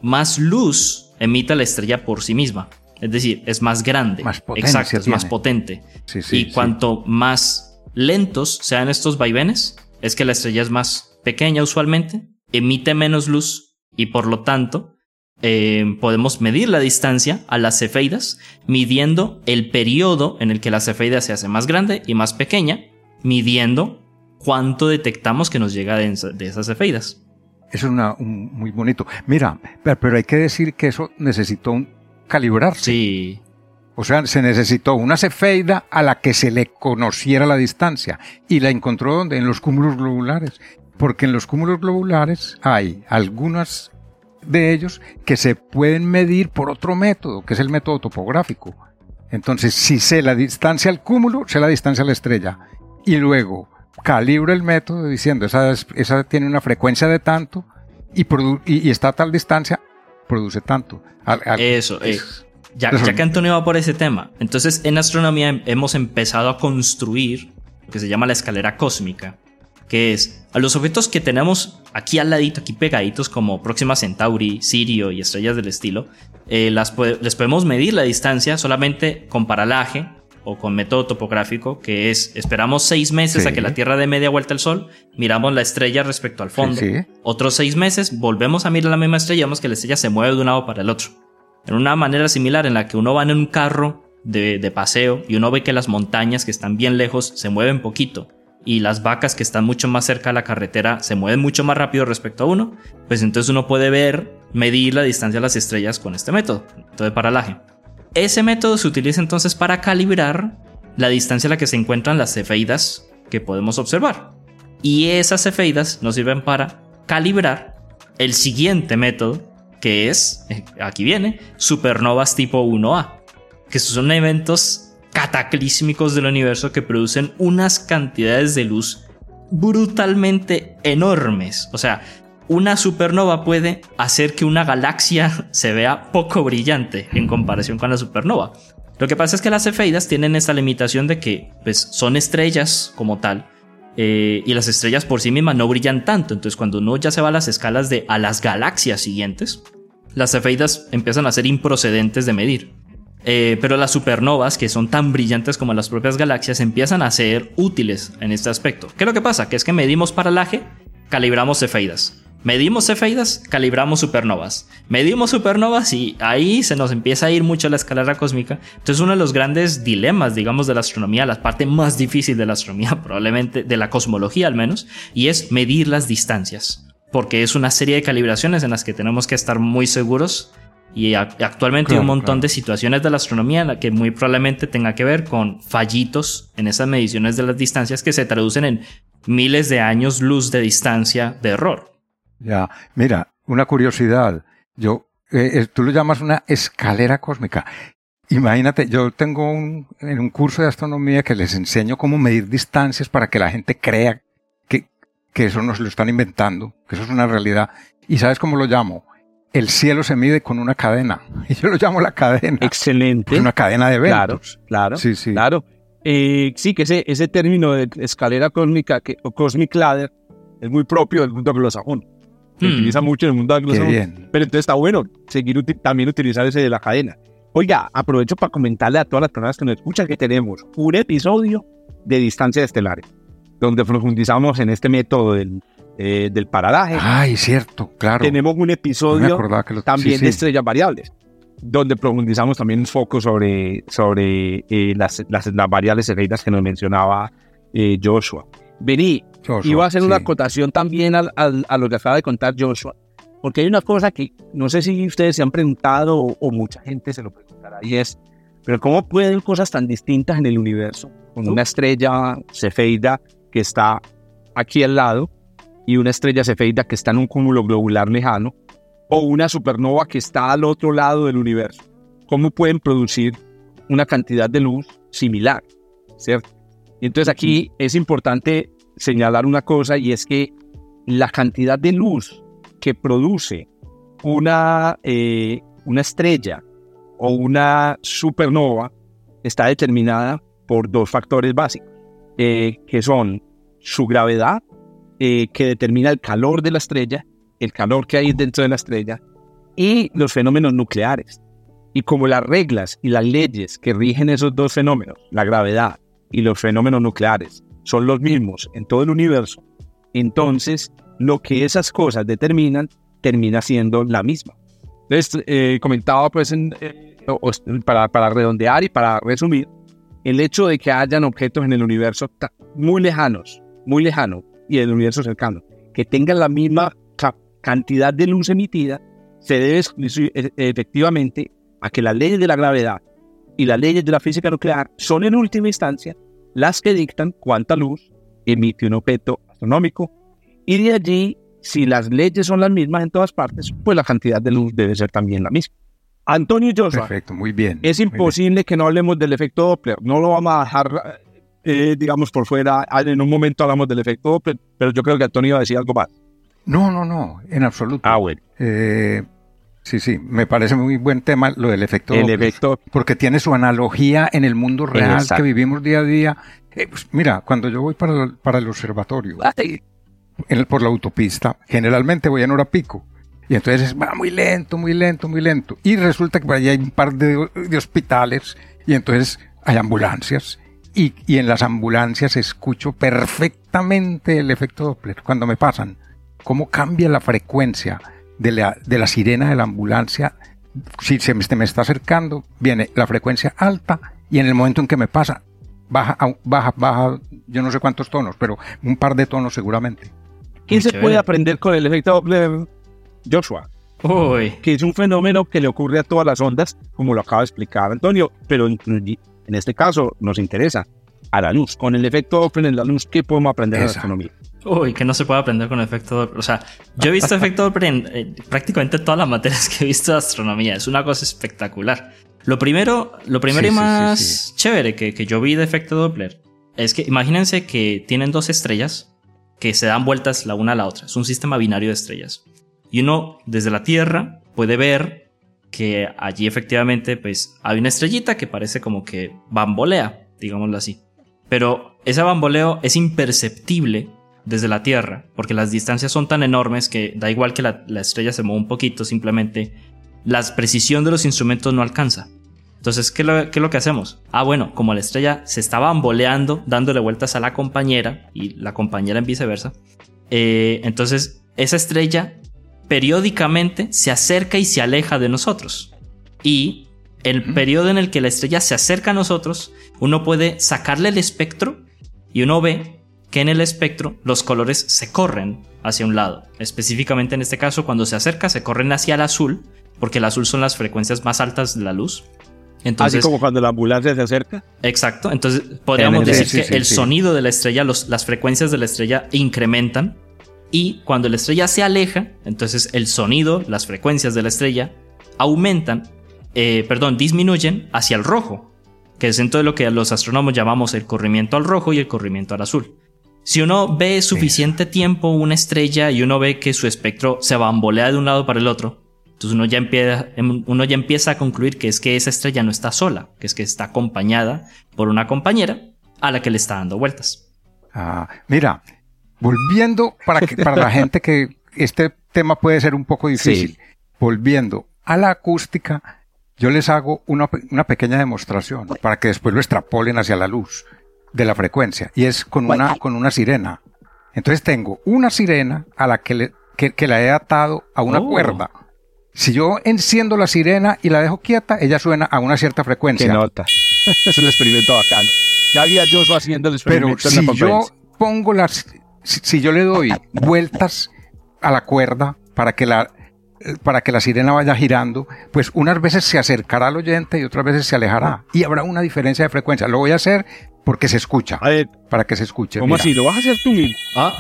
más luz emita la estrella por sí misma. Es decir, es más grande. Más Exacto, es más potente. y cuanto más lentos sean estos vaivenes, es que la estrella es más pequeña usualmente, emite menos luz y por lo tanto eh, podemos medir la distancia a las cefeidas midiendo el periodo en el que la cefeida se hace más grande y más pequeña, midiendo cuánto detectamos que nos llega de, esas cefeidas. Eso es una, muy bonito. Mira, pero hay que decir que eso necesitó un calibrarse. Sí. O sea, se necesitó una cefeida a la que se le conociera la distancia. Y la encontró donde? En los cúmulos globulares. Porque en los cúmulos globulares hay algunas de ellos que se pueden medir por otro método, que es el método topográfico. Entonces, si sé la distancia al cúmulo, sé la distancia a la estrella. Y luego calibro el método diciendo, esa, esa tiene una frecuencia de tanto y, y, y está a tal distancia, produce tanto. Eso, eh, ya, ya, que Antonio va por ese tema, entonces en astronomía hemos empezado a construir lo que se llama la escalera cósmica, que es a los objetos que tenemos aquí al ladito, aquí pegaditos, como Próxima Centauri, Sirio y estrellas del estilo, eh, las les podemos medir la distancia solamente con paralaje o con método topográfico, que es esperamos seis meses a que la Tierra dé media vuelta al Sol, miramos la estrella respecto al fondo. Otros seis meses volvemos a mirar la misma estrella y vemos que la estrella se mueve de un lado para el otro. En una manera similar en la que uno va en un carro de, de paseo y uno ve que las montañas que están bien lejos se mueven poquito y las vacas que están mucho más cerca de la carretera se mueven mucho más rápido respecto a uno, pues entonces uno puede ver, medir la distancia a las estrellas con este método, método de paralaje. Ese método se utiliza entonces para calibrar la distancia a la que se encuentran las cefeidas que podemos observar. Y esas cefeidas nos sirven para calibrar el siguiente método, que es, aquí viene, supernovas tipo 1A, que son eventos cataclísmicos del universo que producen unas cantidades de luz brutalmente enormes. O sea, una supernova puede hacer que una galaxia se vea poco brillante en comparación con la supernova. Lo que pasa es que las cefeidas tienen esta limitación de que pues, son estrellas como tal, eh, y las estrellas por sí mismas no brillan tanto. Entonces, cuando uno ya se va a las escalas de a las galaxias siguientes, las cefeidas empiezan a ser improcedentes de medir. Eh, pero las supernovas, que son tan brillantes como las propias galaxias, empiezan a ser útiles en este aspecto. ¿Qué es lo que pasa? Que es que medimos paralaje, calibramos cefeidas. Medimos cefeidas, calibramos supernovas. Medimos supernovas y ahí se nos empieza a ir mucho la escalera cósmica. Entonces uno de los grandes dilemas, digamos, de la astronomía, la parte más difícil de la astronomía, probablemente de la cosmología al menos, y es medir las distancias. Porque es una serie de calibraciones en las que tenemos que estar muy seguros y actualmente hay un montón de situaciones de la astronomía en la que muy probablemente tenga que ver con fallitos en esas mediciones de las distancias que se traducen en miles de años luz de distancia de error. Ya, mira, una curiosidad. Yo, eh, eh, tú lo llamas una escalera cósmica. Imagínate, yo tengo un, en un curso de astronomía que les enseño cómo medir distancias para que la gente crea que, que eso no se lo están inventando, que eso es una realidad. ¿Y sabes cómo lo llamo? El cielo se mide con una cadena. Y yo lo llamo la cadena. Excelente. Una cadena de eventos. Claro, claro. Sí, sí. Claro. Eh, sí, que ese, ese término de escalera cósmica que, o cosmic ladder es muy propio del mundo anglosajón. Se hmm. utiliza mucho en el mundo anglosajón. Pero entonces está bueno seguir también utilizar ese de la cadena. Oiga, aprovecho para comentarle a todas las personas que nos escuchan que tenemos un episodio de distancias estelares, donde profundizamos en este método del, eh, del paralaje. Ay, cierto, claro. Tenemos un episodio también de estrellas variables, donde profundizamos también un foco sobre, sobre eh, las, las, variables efeitas que nos mencionaba eh, Joshua. Vení, iba a hacer una acotación también a, a, lo que acaba de contar Joshua, porque hay una cosa que no sé si ustedes se han preguntado o, mucha gente se lo preguntará, y es, pero ¿cómo pueden cosas tan distintas en el universo, con una estrella cefeida que está aquí al lado y una estrella cefeida que está en un cúmulo globular lejano, o una supernova que está al otro lado del universo? ¿Cómo pueden producir una cantidad de luz similar? ¿Cierto? Y entonces aquí es importante señalar una cosa y es que la cantidad de luz que produce una, eh, una estrella o una supernova está determinada por dos factores básicos, eh, que son su gravedad, eh, que determina el calor de la estrella, el calor que hay dentro de la estrella, y los fenómenos nucleares. Y como las reglas y las leyes que rigen esos dos fenómenos, la gravedad y los fenómenos nucleares, son los mismos en todo el universo, entonces lo que esas cosas determinan termina siendo la misma. Entonces, eh, comentaba pues eh, para, redondear y para resumir, el hecho de que hayan objetos en el universo muy lejanos, muy lejanos, y el universo cercano, que tengan la misma cantidad de luz emitida, se debe e, efectivamente a que las leyes de la gravedad y las leyes de la física nuclear son en última instancia las que dictan cuánta luz emite un objeto astronómico. Y de allí, si las leyes son las mismas en todas partes, pues la cantidad de luz debe ser también la misma. Antonio Joshua. Perfecto, muy bien. Es imposible que no hablemos del efecto Doppler. No lo vamos a dejar, eh, digamos, por fuera. En un momento hablamos del efecto Doppler, pero yo creo que Antonio iba a decir algo más. No, no, no, en absoluto. Ah, bueno. Eh, Sí, sí, me parece muy buen tema lo del efecto el efecto porque tiene su analogía en el mundo real que vivimos día a día. Eh, pues, mira, cuando yo voy para el, para el observatorio, por la autopista, generalmente voy en hora pico. Y entonces va muy lento, muy lento, muy lento. Y resulta que por allá hay un par de, hospitales y entonces hay ambulancias. Y, y, en las ambulancias escucho perfectamente el efecto Doppler cuando me pasan. Cómo cambia la frecuencia de la, de la sirena de la ambulancia, si se me, está acercando, viene la frecuencia alta y en el momento en que me pasa, baja, baja, baja, yo no sé cuántos tonos, pero un par de tonos seguramente. ¿Quién se puede aprender con el efecto Doppler? Joshua. Uy. Que es un fenómeno que le ocurre a todas las ondas, como lo acaba de explicar Antonio, pero en, este caso nos interesa a la luz. Con el efecto Doppler en la luz, ¿qué podemos aprender de la astronomía? Uy, que no se puede aprender con efecto Doppler. O sea, yo he visto efecto Doppler en prácticamente todas las materias que he visto de astronomía. Es una cosa espectacular. Lo primero, lo primero y más chévere que, que yo vi de efecto Doppler es que imagínense que tienen dos estrellas que se dan vueltas la una a la otra. Es un sistema binario de estrellas. Y uno desde la Tierra puede ver que allí efectivamente pues hay una estrellita que parece como que bambolea, digámoslo así. Pero ese bamboleo es imperceptible desde la Tierra, porque las distancias son tan enormes que da igual que la, estrella se mueva un poquito, simplemente la precisión de los instrumentos no alcanza. Entonces, ¿qué, es lo que hacemos? Ah, bueno, como la estrella se está bamboleando, dándole vueltas a la compañera y la compañera en viceversa, eh, entonces esa estrella periódicamente se acerca y se aleja de nosotros. Y el periodo en el que la estrella se acerca a nosotros, uno puede sacarle el espectro y uno ve que en el espectro los colores se corren hacia un lado. Específicamente en este caso, cuando se acerca, se corren hacia el azul, porque el azul son las frecuencias más altas de la luz. Entonces, Así como cuando la ambulancia se acerca. Exacto. Entonces podríamos decir que el sonido de la estrella, las frecuencias de la estrella incrementan y cuando la estrella se aleja, entonces el sonido, las frecuencias de la estrella aumentan, eh, perdón, disminuyen hacia el rojo, que es de lo que los astrónomos llamamos el corrimiento al rojo y el corrimiento al azul. Si uno ve suficiente tiempo una estrella y uno ve que su espectro se bambolea de un lado para el otro, entonces uno ya, empieza, em, uno ya empieza a concluir que es que esa estrella no está sola, que es que está acompañada por una compañera a la que le está dando vueltas. Ah, mira, Volviendo para, que, para la gente que este tema puede ser un poco difícil. Volviendo a la acústica, yo les hago una, una, pequeña demostración para que después lo extrapolen hacia la luz de la frecuencia. Y es con una, con una sirena. Entonces tengo una sirena a la que, le, que, la he atado a una oh. cuerda. Si yo enciendo la sirena y la dejo quieta, ella suena a una cierta frecuencia. ¿Qué nota? es un experimento bacano. Ya había yo haciendo el experimento Pero si yo pongo las, si, yo le doy vueltas a la cuerda para que la, para que la sirena vaya girando, pues unas veces se acercará al oyente y otras veces se alejará. Y habrá una diferencia de frecuencia. Lo voy a hacer porque se escucha. A ver, para que se escuche. ¿Cómo así? ¿Lo vas a hacer tú mismo? Ah.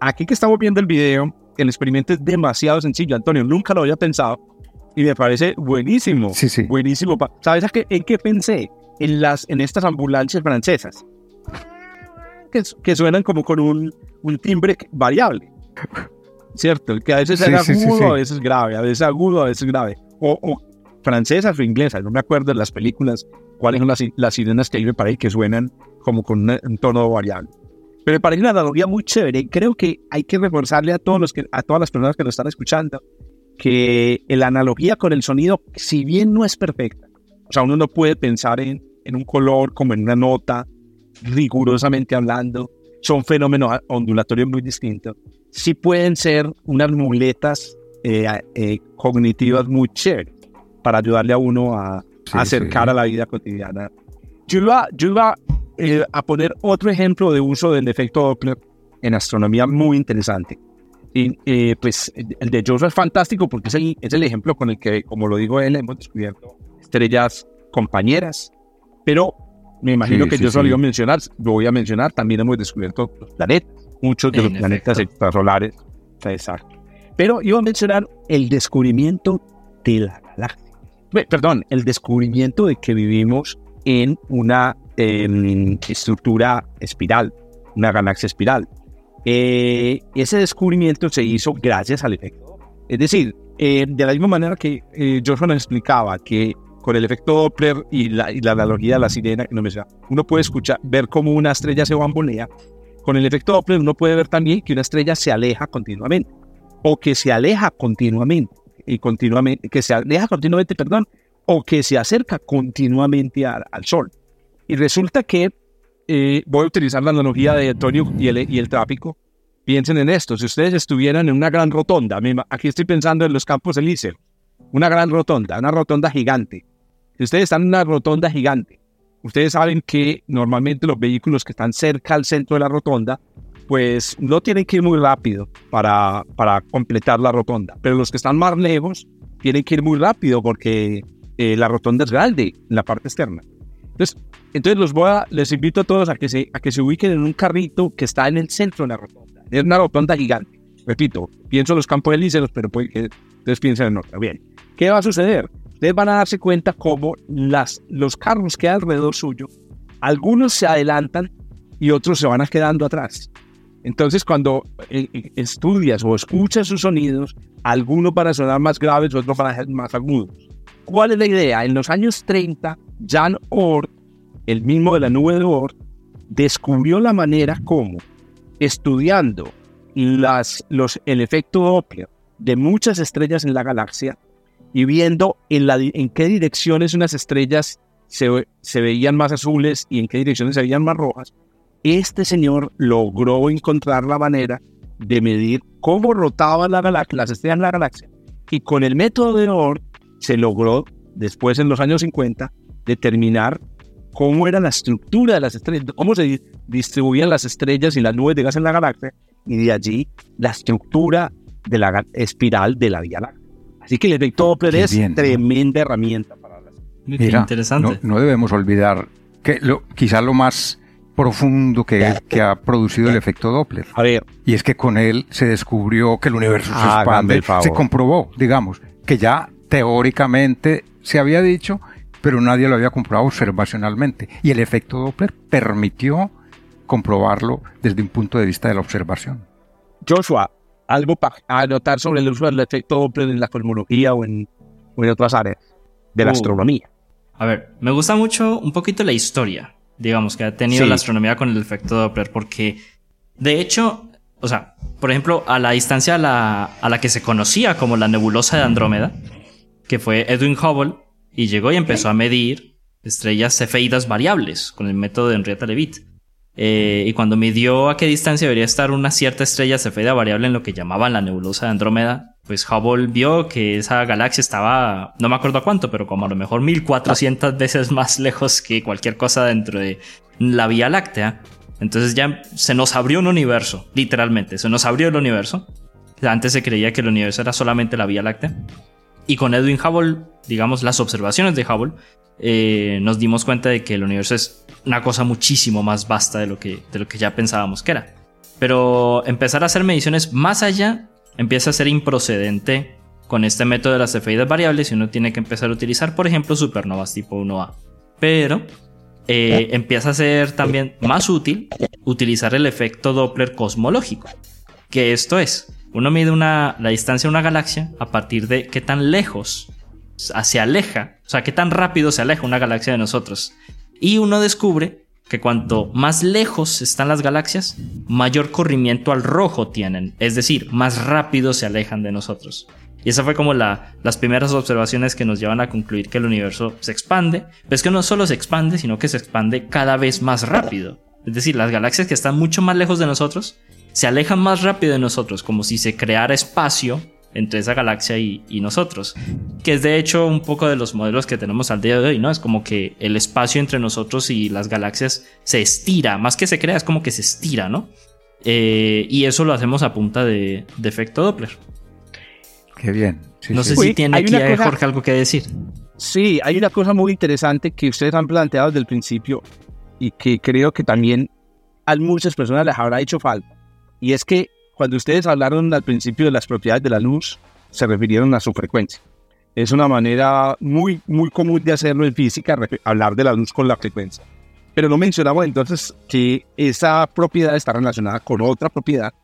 Aquí que estamos viendo el video, el experimento es demasiado sencillo, Antonio. Nunca lo había pensado y me parece buenísimo. Sí, sí. Buenísimo. ¿Sabes qué, en qué pensé? En, las, en estas ambulancias francesas. Que, que suenan como con un, un timbre variable. ¿Cierto? Que a veces es agudo, a veces grave, a veces agudo, a veces grave. O, o francesas o inglesas, no me acuerdo de las películas, cuáles son las, las sirenas que hay para ahí que suenan como con un, tono variable. Pero me parece una analogía muy chévere. Creo que hay que reforzarle a, todos los que, a todas las personas que nos están escuchando que la analogía con el sonido, si bien no es perfecta, o sea, uno no puede pensar en, en un color como en una nota, rigurosamente hablando, son fenómenos ondulatorios muy distintos, sí pueden ser unas muletas eh, eh, cognitivas muy chéveres para ayudarle a uno a, acercar a la vida cotidiana. Yo iba, yo iba eh, a poner otro ejemplo de uso del efecto Doppler en astronomía muy interesante. Y eh, pues el de Joseph es fantástico porque es el, es el ejemplo con el que, como lo digo él, hemos descubierto estrellas compañeras. Pero me imagino que yo solo iba a mencionar, lo voy a mencionar, también hemos descubierto los planetas, muchos de los planetas extrasolares. Exacto. Pero iba a mencionar el descubrimiento de la galaxia. Perdón, el descubrimiento de que vivimos en una em, estructura espiral, una galaxia espiral. Eh, ese descubrimiento se hizo gracias al efecto. Es decir, eh, de la misma manera que eh, Joshua nos explicaba que con el efecto Doppler y la, y la analogía de la sirena, que no me uno puede escuchar, ver cómo una estrella se bambolea. Con el efecto Doppler uno puede ver también que una estrella se aleja continuamente o que se aleja continuamente y continuamente, que se aleja continuamente, perdón, o que se acerca continuamente al, Sol. Y resulta que eh, voy a utilizar la analogía de Antonio y el, y el tráfico. Piensen en esto, si ustedes estuvieran en una gran rotonda, aquí estoy pensando en los campos elíseos, una gran rotonda, una rotonda gigante. Si ustedes están en una rotonda gigante, ustedes saben que normalmente los vehículos que están cerca al centro de la rotonda, pues no tienen que ir muy rápido para, para completar la rotonda, pero los que están más lejos tienen que ir muy rápido porque eh, la rotonda es grande en la parte externa. Entonces, entonces los voy a, les invito a todos a que, se, a que se ubiquen en un carrito que está en el centro de la rotonda. Es una rotonda gigante. repito, pienso en los campos elíseos, pero puede que ustedes piensen en otra. Bien, ¿qué va a suceder? Ustedes van a darse cuenta cómo las, los carros que hay alrededor suyo, algunos se adelantan y otros se van a quedando atrás. Entonces, cuando eh, eh, estudias o escuchas sus sonidos, algunos para sonar más graves, otros para ser más agudos. ¿Cuál es la idea? En los años 30, Jan Oort, el mismo de la nube de Oort, descubrió la manera como, estudiando las, los, el efecto Doppler de muchas estrellas en la galaxia y viendo en, qué direcciones unas estrellas se, se veían más azules y en qué direcciones se veían más rojas, este señor logró encontrar la manera de medir cómo rotaban la galaxia, las estrellas en la galaxia. Y con el método de Oort se logró, después en los años 50, determinar cómo era la estructura de las estrellas, cómo se distribuían las estrellas y las nubes de gas en la galaxia, y de allí la estructura de la espiral de la Vía Láctea. Así que el efecto Doppler es tremenda herramienta para las... Mira, interesante. No, debemos olvidar que lo, quizá lo más profundo que, que ha producido el efecto Doppler. A ver. Y es que con él se descubrió que el universo se expande. Se comprobó, digamos, que ya teóricamente se había dicho, pero nadie lo había comprobado observacionalmente. Y el efecto Doppler permitió comprobarlo desde un punto de vista de la observación. Joshua, algo para anotar sobre el uso del efecto Doppler en la cosmología o en, otras áreas de la uh. astronomía. A ver, me gusta mucho un poquito la historia digamos, que ha tenido la astronomía con el efecto Doppler, porque de hecho, o sea, por ejemplo, a la distancia a la, a la que se conocía como la nebulosa de Andrómeda, que fue Edwin Hubble, y llegó y empezó a medir estrellas cefeidas variables con el método de Henrietta Leavitt. Eh, y cuando midió a qué distancia debería estar una cierta estrella cefeida variable en lo que llamaban la nebulosa de Andrómeda, pues Hubble vio que esa galaxia estaba, no me acuerdo a cuánto, pero como a lo mejor 1400 veces más lejos que cualquier cosa dentro de la Vía Láctea. Entonces ya se nos abrió un universo, literalmente, se nos abrió el universo. Antes se creía que el universo era solamente la Vía Láctea. Y con Edwin Hubble, digamos, las observaciones de Hubble, eh, nos dimos cuenta de que el universo es una cosa muchísimo más vasta de lo que, de lo que ya pensábamos que era. Pero empezar a hacer mediciones más allá empieza a ser improcedente con este método de las cefeidas variables y uno tiene que empezar a utilizar, por ejemplo, supernovas tipo 1A. Pero eh, empieza a ser también más útil utilizar el efecto Doppler cosmológico. Que esto es, uno mide una, la distancia de una galaxia a partir de qué tan lejos se aleja, o sea, qué tan rápido se aleja una galaxia de nosotros. Y uno descubre que cuanto más lejos están las galaxias, mayor corrimiento al rojo tienen, es decir, más rápido se alejan de nosotros. Y esa fue como la, las primeras observaciones que nos llevan a concluir que el universo se expande, pero es que no solo se expande, sino que se expande cada vez más rápido. Es decir, las galaxias que están mucho más lejos de nosotros se alejan más rápido de nosotros, como si se creara espacio entre esa galaxia y, nosotros, que es de hecho un poco de los modelos que tenemos al día de hoy, ¿no? Es como que el espacio entre nosotros y las galaxias se estira, más que se crea, es como que se estira, ¿no? Eh, y eso lo hacemos a punta de, efecto Doppler. Qué bien. no sé si tiene aquí Jorge algo que decir. Sí, hay una cosa muy interesante que ustedes han planteado desde el principio y que creo que también a muchas personas les habrá hecho falta. Y es que cuando ustedes hablaron al principio de las propiedades de la luz, se refirieron a su frecuencia. Es una manera muy, muy común de hacerlo en física, hablar de la luz con la frecuencia. Pero no mencionamos entonces que esa propiedad está relacionada con otra propiedad,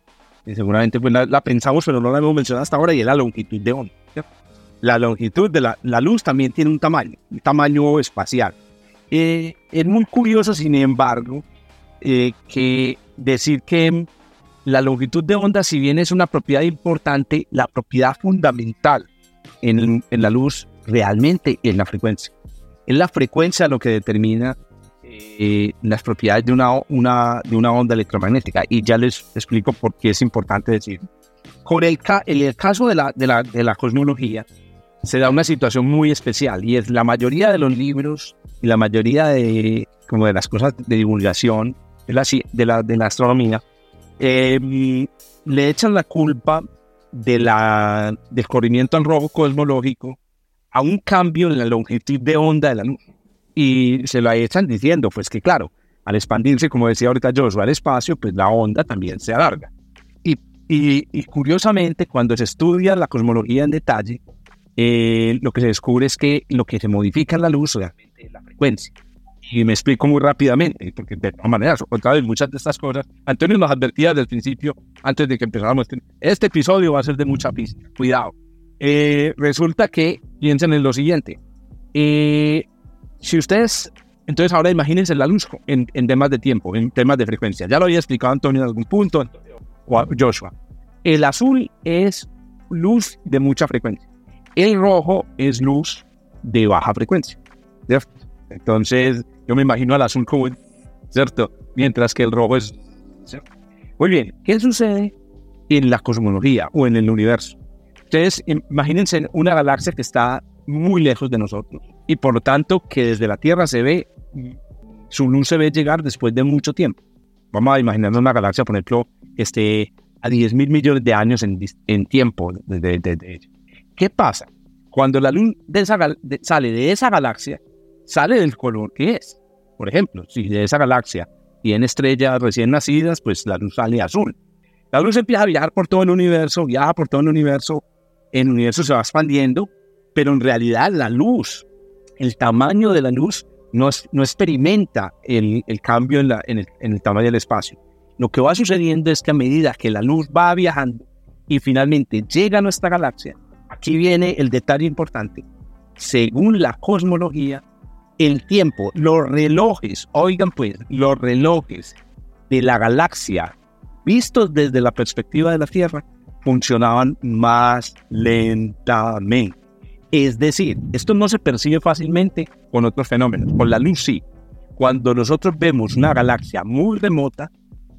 que seguramente pues, la, pensamos, pero no la hemos mencionado hasta ahora, y es la longitud de onda. La longitud de la, la, luz también tiene un tamaño, un tamaño espacial. Eh, es muy curioso, sin embargo, eh, que decir que la longitud de onda, si bien es una propiedad importante, la propiedad fundamental en, la luz realmente es la frecuencia. Es la frecuencia lo que determina eh, las propiedades de una, una, de una onda electromagnética. Y ya les explico por qué es importante decir. Con el, en el caso de la, de, la, de la cosmología, se da una situación muy especial y es la mayoría de los libros y la mayoría de, como de las cosas de divulgación de la, de la, de la astronomía Em, le echan la culpa de la, del corrimiento al rojo cosmológico a un cambio en la longitud de onda de la luz. Y se lo echan diciendo, pues que claro, al expandirse, como decía ahorita Joshua, al espacio, pues la onda también se alarga. Y Y, curiosamente, cuando se estudia la cosmología en detalle, eh, lo que se descubre es que lo que se modifica en la luz realmente es la frecuencia. Y me explico muy rápidamente, porque de todas maneras, otra vez, muchas de estas cosas, Antonio nos advertía desde el principio, antes de que empezáramos, este, este episodio va a ser de mucha pista, cuidado. Eh, resulta que, piensen en lo siguiente, eh, si ustedes, entonces ahora imagínense la luz en, en, temas de tiempo, en temas de frecuencia, ya lo había explicado Antonio en algún punto, o Joshua. El azul es luz de mucha frecuencia, el rojo es luz de baja frecuencia. Entonces, yo me imagino al azul como, ¿cierto? Mientras que el rojo es... Muy bien, ¿qué sucede en la cosmología o en el universo? Ustedes imagínense una galaxia que está muy lejos de nosotros y por lo tanto que desde la Tierra se ve, su luz se ve llegar después de mucho tiempo. Vamos a imaginarnos una galaxia, por ejemplo, que esté a 10 mil millones de años en, en tiempo de, de, de, ¿Qué pasa? Cuando la luz sale de esa galaxia, sale del color que es. Por ejemplo, si de esa galaxia tiene estrellas recién nacidas, pues la luz sale azul. La luz empieza a viajar por todo el universo, viaja por todo el universo, el universo se va expandiendo, pero en realidad la luz, el tamaño de la luz, no, no experimenta el, cambio en, la, en, el, en el tamaño del espacio. Lo que va sucediendo es que a medida que la luz va viajando y finalmente llega a nuestra galaxia, aquí viene el detalle importante. Según la cosmología, el tiempo, los relojes, oigan pues, los relojes de la galaxia vistos desde la perspectiva de la Tierra funcionaban más lentamente. Es decir, esto no se percibe fácilmente con otros fenómenos, con la luz sí. Cuando nosotros vemos una galaxia muy remota,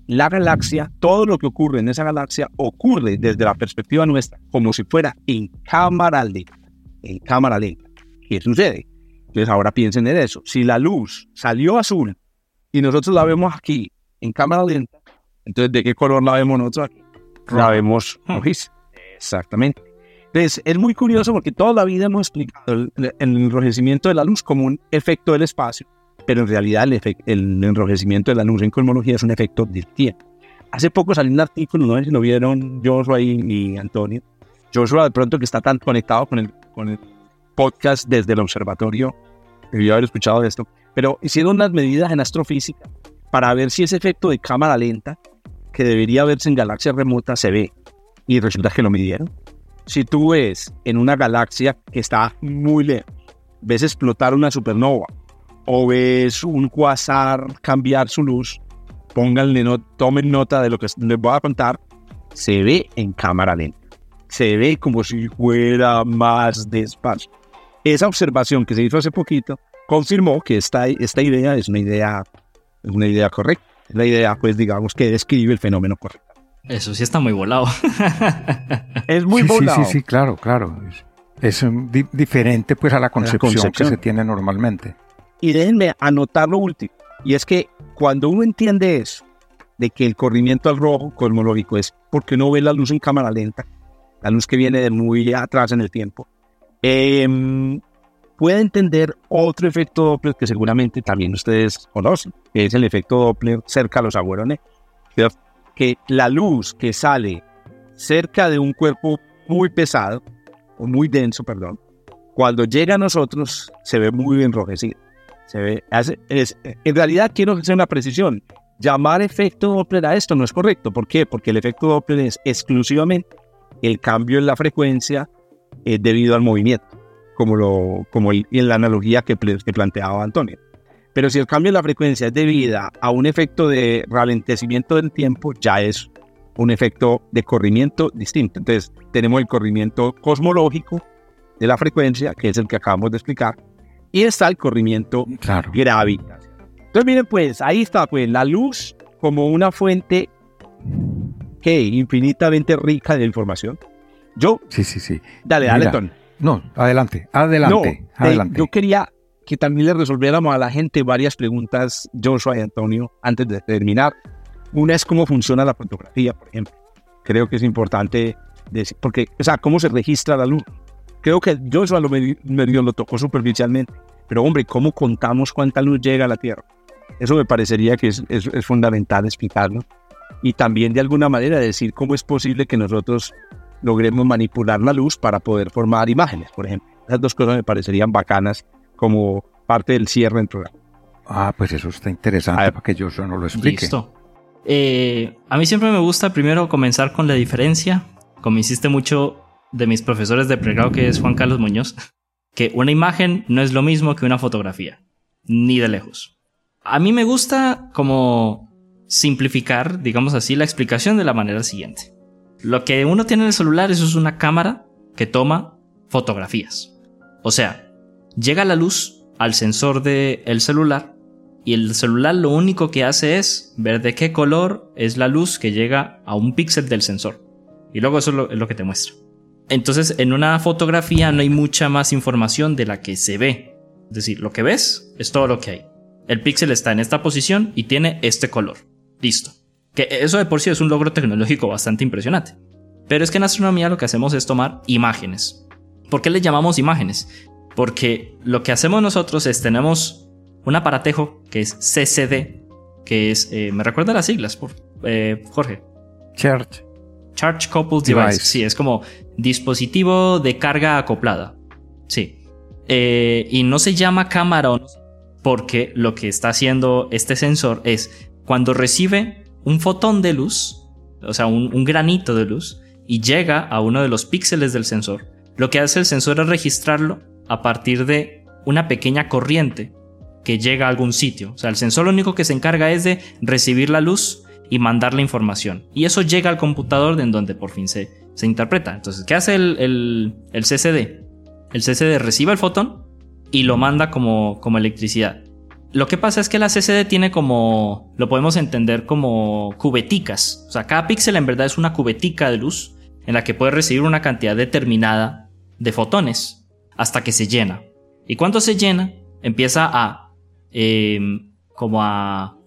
la galaxia, todo lo que ocurre en esa galaxia ocurre desde la perspectiva nuestra, como si fuera en cámara lenta. En cámara lenta. ¿Qué sucede? Entonces ahora piensen en eso. Si la luz salió azul y nosotros la vemos aquí en cámara lenta, entonces ¿de qué color la vemos nosotros aquí? La vemos hmm. rojiza. Exactamente. Entonces es muy curioso porque toda la vida hemos explicado el, enrojecimiento de la luz como un efecto del espacio, pero en realidad el, el enrojecimiento de la luz en cosmología es un efecto del tiempo. Hace poco salió un artículo, no sé si lo vieron Joshua y, y Antonio. Joshua de pronto que está tan conectado con el, con el podcast desde el observatorio, debió haber escuchado de esto, pero hicieron unas medidas en astrofísica para ver si ese efecto de cámara lenta, que debería verse en galaxias remotas, se ve. Y resulta que lo midieron. Si tú ves en una galaxia que está muy lejos, ves explotar una supernova o ves un quasar cambiar su luz, pónganle no, tomen nota de lo que les voy a contar, se ve en cámara lenta. Se ve como si fuera más despacio. Esa observación que se hizo hace poquito confirmó que esta, esta idea es una idea, una idea correcta. La idea, pues, digamos, que describe el fenómeno correcto. Eso sí está muy volado. es muy volado. Sí, sí, sí, claro, claro. Es, diferente, pues, a la concepción, que se tiene normalmente. Y déjenme anotar lo último. Y es que cuando uno entiende eso, de que el corrimiento al rojo cosmológico es porque no ve la luz en cámara lenta, la luz que viene de muy atrás en el tiempo, eh, puede entender otro efecto Doppler que seguramente también ustedes conocen, que es el efecto Doppler cerca a los agujeros Que la luz que sale cerca de un cuerpo muy pesado, o muy denso, perdón, cuando llega a nosotros se ve muy enrojecido. Se ve, es, en realidad quiero hacer una precisión. Llamar efecto Doppler a esto no es correcto. ¿Por qué? Porque el efecto Doppler es exclusivamente el cambio en la frecuencia eh, debido al movimiento, como, lo, como en la analogía que, que planteaba Antonio. Pero si el cambio en la frecuencia es debido a un efecto de ralentecimiento del tiempo, ya es un efecto de corrimiento distinto. Entonces, tenemos el corrimiento cosmológico de la frecuencia, que es el que acabamos de explicar, y está el corrimiento claro. gravitacional. Entonces, miren, pues ahí está, pues la luz como una fuente que infinitamente rica de información, yo. Sí, sí, sí. Dale, dale, No, adelante, adelante, adelante. yo quería que también le resolviéramos a la gente varias preguntas, Joshua y Antonio, antes de terminar. Una es cómo funciona la fotografía, por ejemplo. Creo que es importante decir, porque, o sea, cómo se registra la luz. Creo que Joshua lo medio lo tocó superficialmente, pero hombre, ¿cómo contamos cuánta luz llega a la Tierra? Eso me parecería que es, es, es fundamental explicarlo. y también de alguna manera decir cómo es posible que nosotros logremos manipular la luz para poder formar imágenes, por ejemplo. Esas dos cosas me parecerían bacanas como parte del cierre del programa. Ah, pues eso está interesante para que yo no lo explique. Listo. Eh, a mí siempre me gusta primero comenzar con la diferencia, como insiste mucho de mis profesores de pregrado, que es Juan Carlos Muñoz, que una imagen no es lo mismo que una fotografía, ni de lejos. A mí me gusta como simplificar, digamos así, la explicación de la manera siguiente. Lo que uno tiene en el celular es una cámara que toma fotografías. O sea, llega la luz al sensor del celular y el celular lo único que hace es ver de qué color es la luz que llega a un píxel del sensor. Y luego eso es lo, que te muestra. Entonces, en una fotografía no hay mucha más información de la que se ve. Es decir, lo que ves es todo lo que hay. El píxel está en esta posición y tiene este color. Listo. Que eso de por sí es un logro tecnológico bastante impresionante. Pero es que en astronomía lo que hacemos es tomar imágenes. ¿Por qué le llamamos imágenes? Porque lo que hacemos nosotros es tenemos un aparatejo que es CCD, que es, eh, me recuerda las siglas, por, eh, Jorge. Charge. Charge Coupled device. Sí, es como dispositivo de carga acoplada. Sí. Eh, y no se llama cámara porque lo que está haciendo este sensor es cuando recibe un fotón de luz, o sea, un, granito de luz, y llega a uno de los píxeles del sensor, lo que hace el sensor es registrarlo a partir de una pequeña corriente que llega a algún sitio. O sea, el sensor lo único que se encarga es de recibir la luz y mandar la información. Y eso llega al computador en donde por fin se, se interpreta. Entonces, ¿qué hace el, el, el CCD? El CCD recibe el fotón y lo manda como, como electricidad. Lo que pasa es que la CCD tiene como, lo podemos entender como cubeticas. O sea, cada píxel en verdad es una cubetica de luz en la que puede recibir una cantidad determinada de fotones hasta que se llena. Y cuando se llena, empieza a, em, como a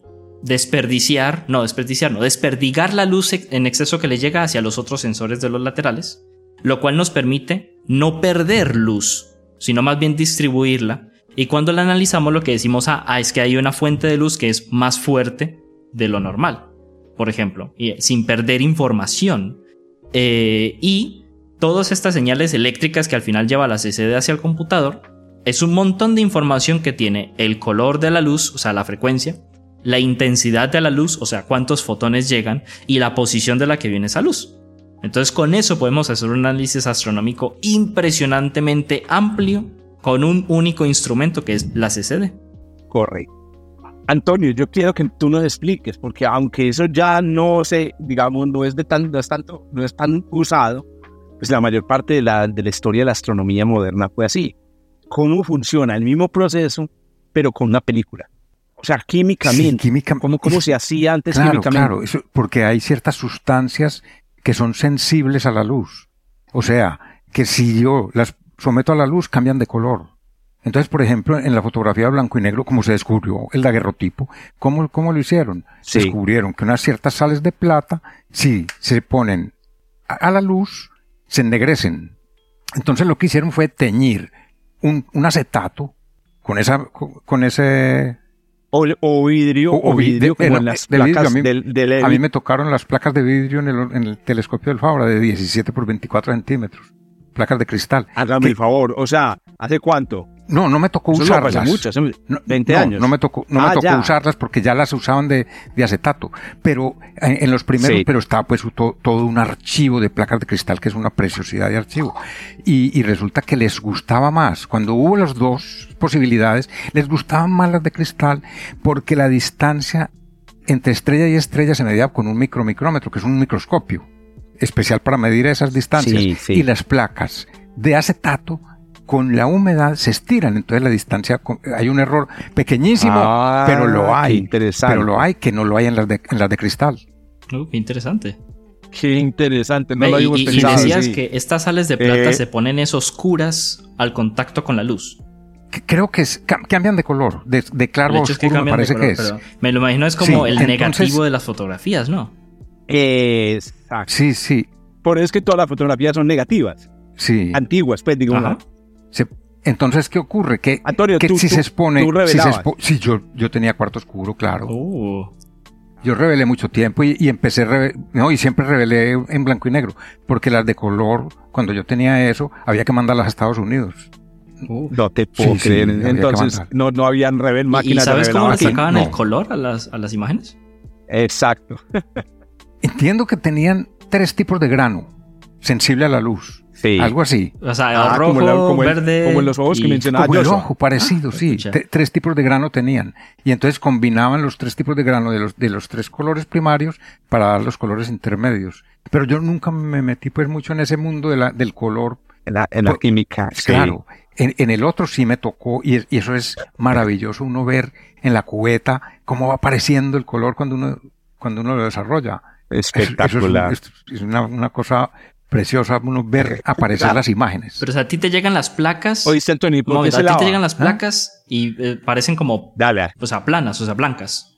desperdiciar, no, desperdiciar, no, desperdigar la luz en exceso que le llega hacia los otros sensores de los laterales, lo cual nos permite no perder luz, sino más bien distribuirla y cuando la analizamos lo que decimos ah, ah, es que hay una fuente de luz que es más fuerte de lo normal, por ejemplo, y, sin perder información. Eh, y todas estas señales eléctricas que al final lleva la CCD hacia el computador, es un montón de información que tiene el color de la luz, o sea, la frecuencia, la intensidad de la luz, o sea, cuántos fotones llegan, y la posición de la que viene esa luz. Entonces con eso podemos hacer un análisis astronómico impresionantemente amplio con un único instrumento que es la CCD. Correcto. Antonio, yo quiero que tú nos expliques, porque aunque eso ya no se, digamos, no es de tan, no es tanto, no es tan usado, pues la mayor parte de la, de la historia de la astronomía moderna fue así. ¿Cómo funciona el mismo proceso, pero con una película? O sea, químicamente. ¿cómo, ¿Cómo, se hacía antes claro, químicamente? Claro, eso, porque hay ciertas sustancias que son sensibles a la luz. O sea, que si yo las someto a la luz, cambian de color. Entonces, por ejemplo, en la fotografía blanco y negro, como se descubrió el daguerrotipo, ¿cómo, cómo lo hicieron? Descubrieron que unas ciertas sales de plata, si se ponen a la luz, se ennegrecen. Entonces lo que hicieron fue teñir un, acetato con esa, con ese o, vidrio, o, vidrio como en las placas a mí, del, a mí me tocaron las placas de vidrio en el, en el telescopio del Fabra de 17 por 24 centímetros placas de cristal. Hágame el favor, o sea, ¿hace cuánto? No, no me tocó usarlas. muchas, 20 años. No me tocó, no me ah, tocó usarlas porque ya las usaban de, de acetato. Pero en, los primeros, pero estaba pues todo un archivo de placas de cristal que es una preciosidad de archivo. Y, y resulta que les gustaba más. Cuando hubo las dos posibilidades, les gustaban más las de cristal porque la distancia entre estrella y estrella se medía con un micromicrómetro, que es un microscopio especial para medir esas distancias. Y las placas de acetato con la humedad se estiran, entonces la distancia, hay un error pequeñísimo, ah, pero lo hay. Interesante. Pero lo hay, que no lo hay en las de, en las de cristal. Uh, qué interesante. Qué interesante, no lo y, y, decías que estas sales de plata eh, se ponen es oscuras al contacto con la luz. Creo que cambian de color, de, claro a oscuro me parece que es. Me lo imagino es como el negativo de las fotografías, ¿no? Exacto. Sí, sí. Por eso es que todas las fotografías son negativas. Sí. Antiguas, pues, digo. entonces, ¿qué ocurre? Que, Antonio, que tú, si se expone. si, yo, yo tenía cuarto oscuro, claro. Uh. yo revelé mucho tiempo y, y empecé, reve- no, y siempre revelé en blanco y negro, porque las de color, cuando yo tenía eso, había que mandarlas a Estados Unidos. No te puedo Sí, sí, creer. Entonces, no, no habían revel ¿Y- ¿Y máquinas de sabes cómo le sacaban No. el color a las, a las imágenes? Exacto. Entiendo que tenían tres tipos de grano, sensible a la luz, Sí. algo así. O sea, Ah, rojo, como, la- como el- verde. como en los ojos que y- mencionaba Como el ojo, parecido, sí. escucha. Te- tres tipos de grano tenían. Y entonces combinaban los tres tipos de grano de los, de los tres colores primarios para dar los colores intermedios. Pero yo nunca me metí pues mucho en ese mundo de la, del color. En la, en la Por- química. sí. Claro. En, en el otro sí me tocó y, es- y eso es maravilloso uno ver en la cubeta cómo va apareciendo el color cuando uno, cuando uno lo desarrolla. Eso- eso es un- Espectacular. es, es una, una cosa preciosa uno ver aparecer las imágenes. Pero o sea, a ti te llegan las placas. Oíste, Antonio, ¿y Un por qué se a ti te llegan las ¿Ah? placas y eh, parecen como, Dale. o sea, planas, o sea, blancas.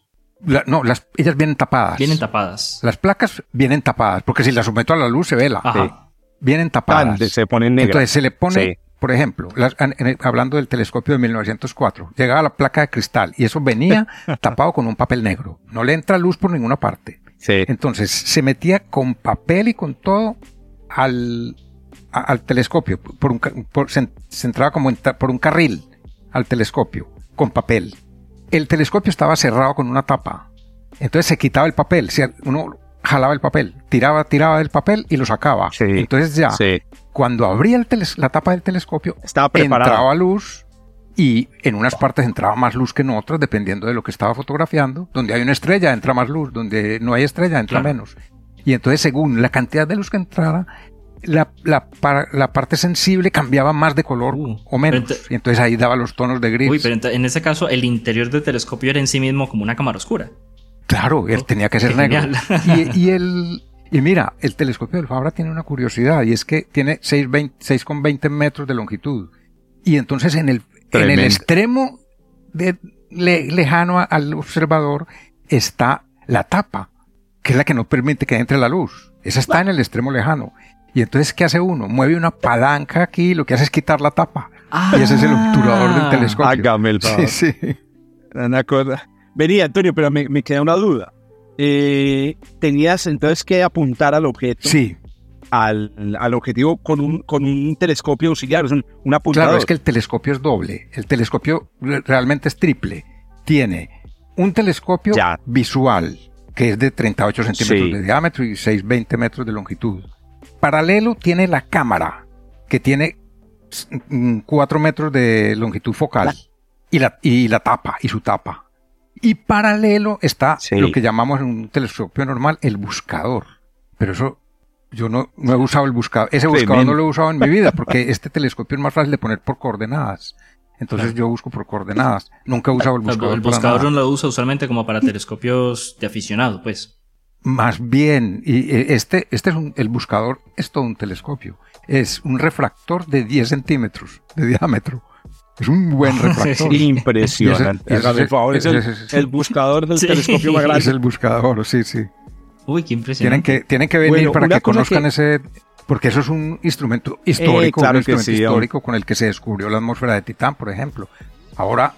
La- no, las, ellas vienen tapadas. Vienen tapadas. Las placas vienen tapadas, porque si las someto a la luz se vela. Ajá. Vienen tapadas. se ponen negras. Entonces se le pone, Sí. por ejemplo, las- en- en- hablando del telescopio de 1904, llegaba la placa de cristal y eso venía tapado con un papel negro. No le entra luz por ninguna parte. Sí. Entonces se metía con papel y con todo al, a- al telescopio. Por un, por- se, se entraba como en por un carril al telescopio con papel. El telescopio estaba cerrado con una tapa. Entonces se quitaba el papel. se- uno jalaba el papel, tiraba, tiraba del papel y lo sacaba. Sí. Entonces ya, Sí. cuando abría el la tapa del telescopio, Estaba preparado. entraba luz y en unas partes entraba más luz que en otras, dependiendo de lo que estaba fotografiando. Donde hay una estrella entra más luz, donde no hay estrella entra Claro. menos. Y entonces, según la cantidad de luz que entrara, la, la, la parte sensible cambiaba más de color Uh, o menos. y entonces ahí daba los tonos de gris. Uy, pero en ese caso, el interior del telescopio era en sí mismo como una cámara oscura. Claro, él Oh, tenía que ser negro. Y, y el, y mira, el telescopio del Fabra tiene una curiosidad y es que tiene 6,20 6,20 metros de longitud. Y entonces en el, en el extremo de, le- lejano al observador está la tapa, que es la que no permite que entre la luz. Esa está en el extremo lejano. Y entonces, ¿qué hace uno? Mueve una palanca aquí y lo que hace es quitar la tapa. Y ese es el obturador del telescopio. Hágame el favor. Sí, sí. Una cosa. Venía, Antonio, pero me, me queda una duda. Eh, tenías entonces que apuntar al objeto, Sí, al, al objetivo con un, con un telescopio auxiliar, es un, un apuntador. Claro, es que el telescopio es doble. El telescopio re- realmente es triple. Tiene un telescopio Ya. visual, que es de 38 centímetros Sí. de diámetro y 620 metros de longitud. Paralelo tiene la cámara, que tiene 4 metros de longitud focal. Y la, y la tapa, y su tapa. Y paralelo está Sí. lo que llamamos en un telescopio normal el buscador. Pero eso, yo no, no he usado el buscador. Ese buscador Tremendo. no lo he usado en mi vida porque este telescopio es más fácil de poner por coordenadas. Entonces yo busco por coordenadas. Nunca he usado el buscador. el buscador no lo usa usualmente como para telescopios de aficionado, pues. Más bien, y eh, este, este es un, el buscador es todo un telescopio. Es un refractor de 10 centímetros de diámetro. Es un buen refractor. Impresionante. Ese- el favor, es el, el buscador del Sí. telescopio más Es grande. el buscador, sí, sí. Uy, qué Tienen impresionante. que, tienen que venir Bueno, para que conozcan que- ese, porque eso es un instrumento histórico, Eh, claro un instrumento sí, histórico con el que se descubrió la atmósfera de Titán, por ejemplo. Ahora,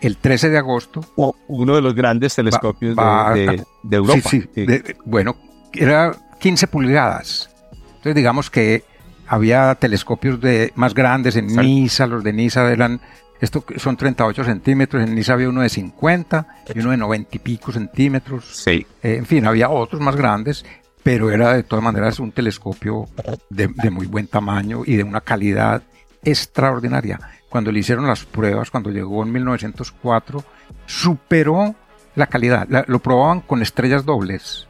el 13 de agosto, O uno de los grandes telescopios de- va de, de Europa. Sí, sí. Sí. De- bueno, era 15 pulgadas. Entonces, digamos que había telescopios de más grandes en Exacto. Niza, los de Niza eran, esto son 38 centímetros, en Niza había uno de 50 y uno de 90 y pico centímetros. Sí. Eh, en fin, había otros más grandes, pero era de todas maneras un telescopio de, de muy buen tamaño y de una calidad extraordinaria. Cuando le hicieron las pruebas, cuando llegó en 1904, superó la calidad. La- lo probaban con estrellas dobles.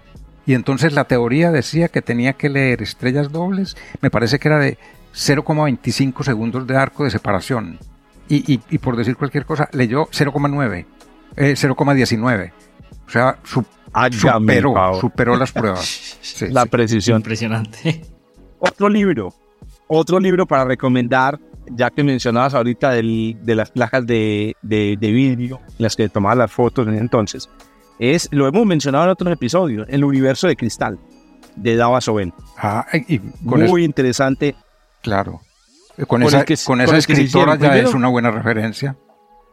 Y entonces la teoría decía que tenía que leer estrellas dobles, me parece que era de 0,25 segundos de arco de separación. Y, y- y por decir cualquier cosa, leyó 0,9, eh, 0,19. O sea, su- superó, superó las pruebas. Sí, La sí. precisión. Impresionante. Otro libro. Otro libro para recomendar, ya que mencionabas ahorita del- de las placas de, de, de vidrio, las que tomaba las fotos en ese entonces, es, lo hemos mencionado en otros episodios, El universo de cristal, de Dava Soben. Ah, y con Muy es- interesante. claro. Con esa, que- con esa escritora ya primero. es una buena referencia.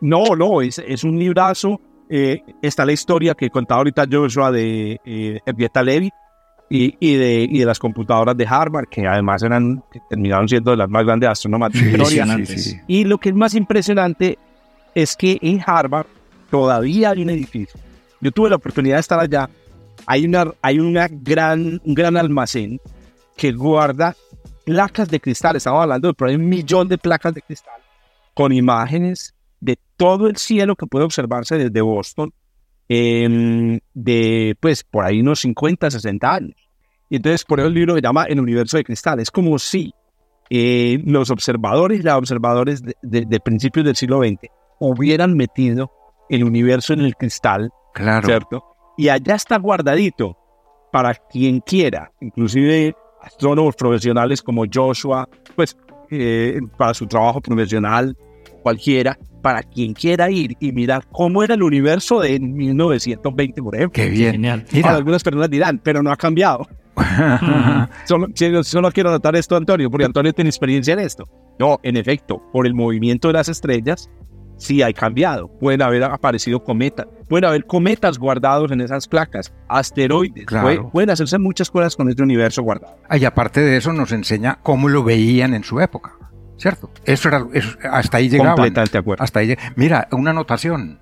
No, no, es, es un librazo eh, está la historia que contaba ahorita Joshua de eh, Levy y, y, de, y de las computadoras de Harvard, que además eran, que terminaron siendo de las más grandes astrónomas de la historia. sí, sí. Y lo que es más impresionante es que en Harvard todavía hay un edificio. Yo tuve la oportunidad de estar allá. Hay, una, hay una gran, un gran almacén que guarda placas de cristal. Estamos hablando de por ahí un millón de placas de cristal con imágenes de todo el cielo que puede observarse desde Boston em, de, pues, por ahí unos 50, 60 años. Y entonces, por eso el libro se llama El universo de cristal. Es como si eh, los observadores y las observadores de, de- de principios del siglo XX hubieran metido el universo en el cristal, Claro. ¿cierto? Y allá está guardadito para quien quiera, inclusive astrónomos profesionales como Joshua, pues eh, para su trabajo profesional, cualquiera, para quien quiera ir y mirar cómo era el universo de 1920, por ejemplo. Qué bien. Genial. Ahora, Mira. algunas personas dirán, pero no ha cambiado. Solo, solo quiero notar esto, Antonio, porque Antonio tiene experiencia en esto. No, en efecto, por el movimiento de las estrellas, sí hay cambiado. Pueden haber aparecido cometas, pueden haber cometas guardados en esas placas, asteroides, Claro. puede- pueden hacerse muchas cosas con este universo guardado. Ah, Y aparte de eso nos enseña cómo lo veían en su época, ¿cierto? Eso era, eso- hasta ahí llegaban. Completamente de acuerdo. Hasta ahí Mira, una anotación,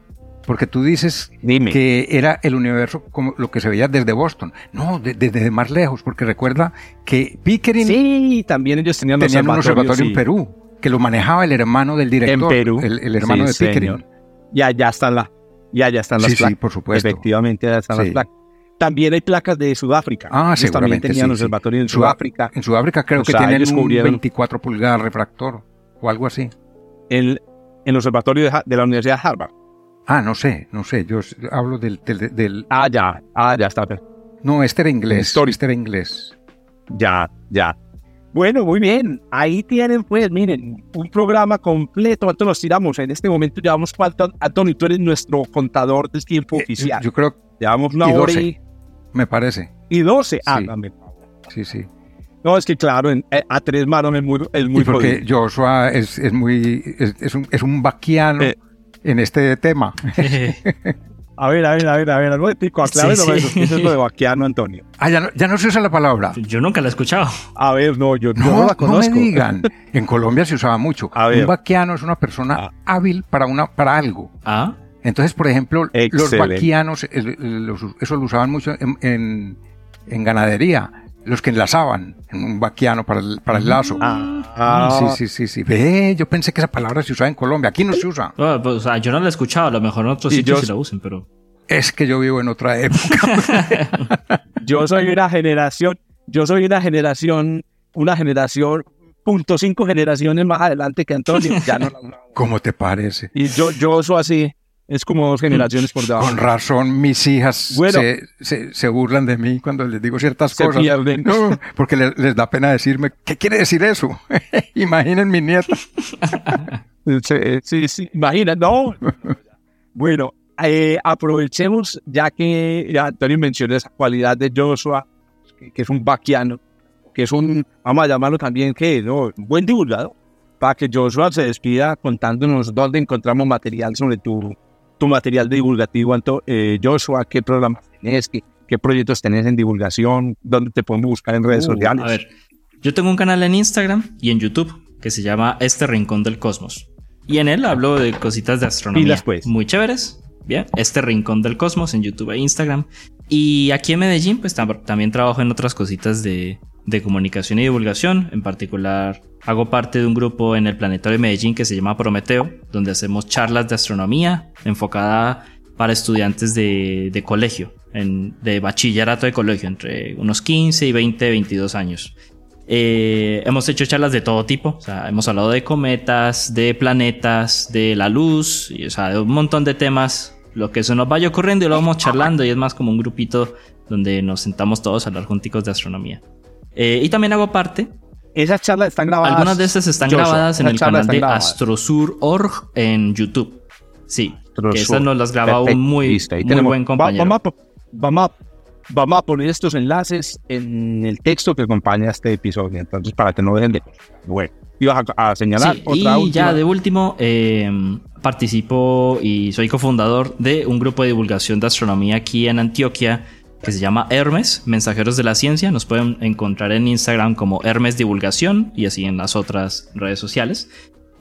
porque tú dices Dime. que era el universo como lo que se veía desde Boston. No, de- desde más lejos, porque recuerda que Pickering Sí, también ellos tenían, tenía un observatorio sí. en Perú, que lo manejaba el hermano del director, En Perú. el, el hermano Sí, de Pickering. Y allá están, la, y allá están las Sí, sí, placas. por supuesto. Efectivamente, allá están Sí. las placas. También hay placas de Sudáfrica. Ah, Ellos también tenían sí, observatorio en sí. Sudá- Sudáfrica. En Sudáfrica creo O que sea, tienen un cubrieron- 24 pulgadas refractor o algo así. En, en el observatorio de, de la Universidad de Harvard. Ah, no sé, no sé, yo hablo del... del, del- Ah, ya, ah, ya está. no, este era inglés, Story. este era inglés. Ya, ya. Bueno, muy bien. Ahí tienen, pues, miren, un programa completo. ¿Cuánto nos tiramos? En este momento llevamos cuánto. Antonio, tú eres nuestro contador del tiempo Eh, oficial. Yo creo, llevamos una y hora 12. y, me parece, y 12. Ah, Sí. dame. sí, sí. No, es que claro, en- eh, a tres manos es muy, es muy y porque jodido. Joshua es, es muy, es, es un, es un vaquiano Eh. en este tema. A ver, a ver, a ver, a ver, algo de pico, Sí, sí. eso, es lo de vaquiano, Antonio. Ah, ya no, ya no se usa la palabra. Yo nunca la he escuchado. A ver, no, yo yo No, no, la no conozco. me digan. En Colombia se usaba mucho. A ver. Un vaquiano es una persona Ah. hábil para, una, para algo. Ah, Entonces, por ejemplo, los vaquianos, los- eso lo usaban mucho en, en- en ganadería. Los que enlazaban en un vaquiano para el, para el lazo. Ah, ah, Sí, sí, sí, sí. Ve, yo pensé que esa palabra se usaba en Colombia. Aquí no se usa. bueno, pues, o sea, yo no la he escuchado. A lo mejor en otros Y sitios yo- sí la usen, pero. Es que yo vivo en otra época. Yo soy una generación, yo soy una generación, una generación, punto cinco generaciones más adelante que Antonio. Ya no la- ¿Cómo te parece? y yo, yo soy así, es como dos generaciones por debajo. Con razón, mis hijas Bueno. se, se- se burlan de mí cuando les digo ciertas Se cosas. pierden. No, porque le- les, da pena decirme, ¿qué quiere decir eso? Imaginen mi nieta. Sí, sí, sí, imagina, no. Bueno, eh, aprovechemos, ya que ya Antonio mencionó esa cualidad de Joshua, que, que es un vaquiano, que es un, vamos a llamarlo también, que ¿no? un buen divulgador, para que Joshua se despida contándonos dónde encontramos material sobre tu, tu material divulgativo, Anto- eh, Joshua, qué programas tenés, qué, qué proyectos tenés en divulgación, dónde te podemos buscar en redes Uh, sociales. A ver, yo tengo un canal en Instagram y en YouTube que se llama Este Rincón del Cosmos. Y en él hablo de cositas de astronomía. Pues. Muy chéveres. Bien, Este Rincón del Cosmos en YouTube e Instagram. Y aquí en Medellín, pues tam- también trabajo en otras cositas de, de comunicación y divulgación. En particular, hago parte de un grupo en el Planetario de Medellín que se llama Prometeo, donde hacemos charlas de astronomía enfocada para estudiantes de, colegio, en- de bachillerato de colegio, entre unos 15 y 20, 22 años. Eh, hemos hecho charlas de todo tipo, o sea, hemos hablado de cometas, de planetas, de la luz, y, o sea, de un montón de temas, lo que se nos vaya ocurriendo y lo vamos charlando y es más como un grupito donde nos sentamos todos a hablar junticos de astronomía. Eh, y también hago parte, Esas charlas están grabadas. algunas de estas están Joshua, grabadas en el canal de astrosur.org en YouTube. Sí, que esas nos las graba Perfecto, un muy, listo, ahí muy tenemos. buen compañero. vamos, a, vamos, a, vamos a poner estos enlaces en el texto que acompaña este episodio, entonces para que no dejen de... Bueno, ibas a, a señalar Sí, otra y última. ya de último, eh, participo y soy cofundador de un grupo de divulgación de astronomía aquí en Antioquia que se llama Hermes, Mensajeros de la Ciencia. Nos pueden encontrar en Instagram como Hermes Divulgación y así en las otras redes sociales.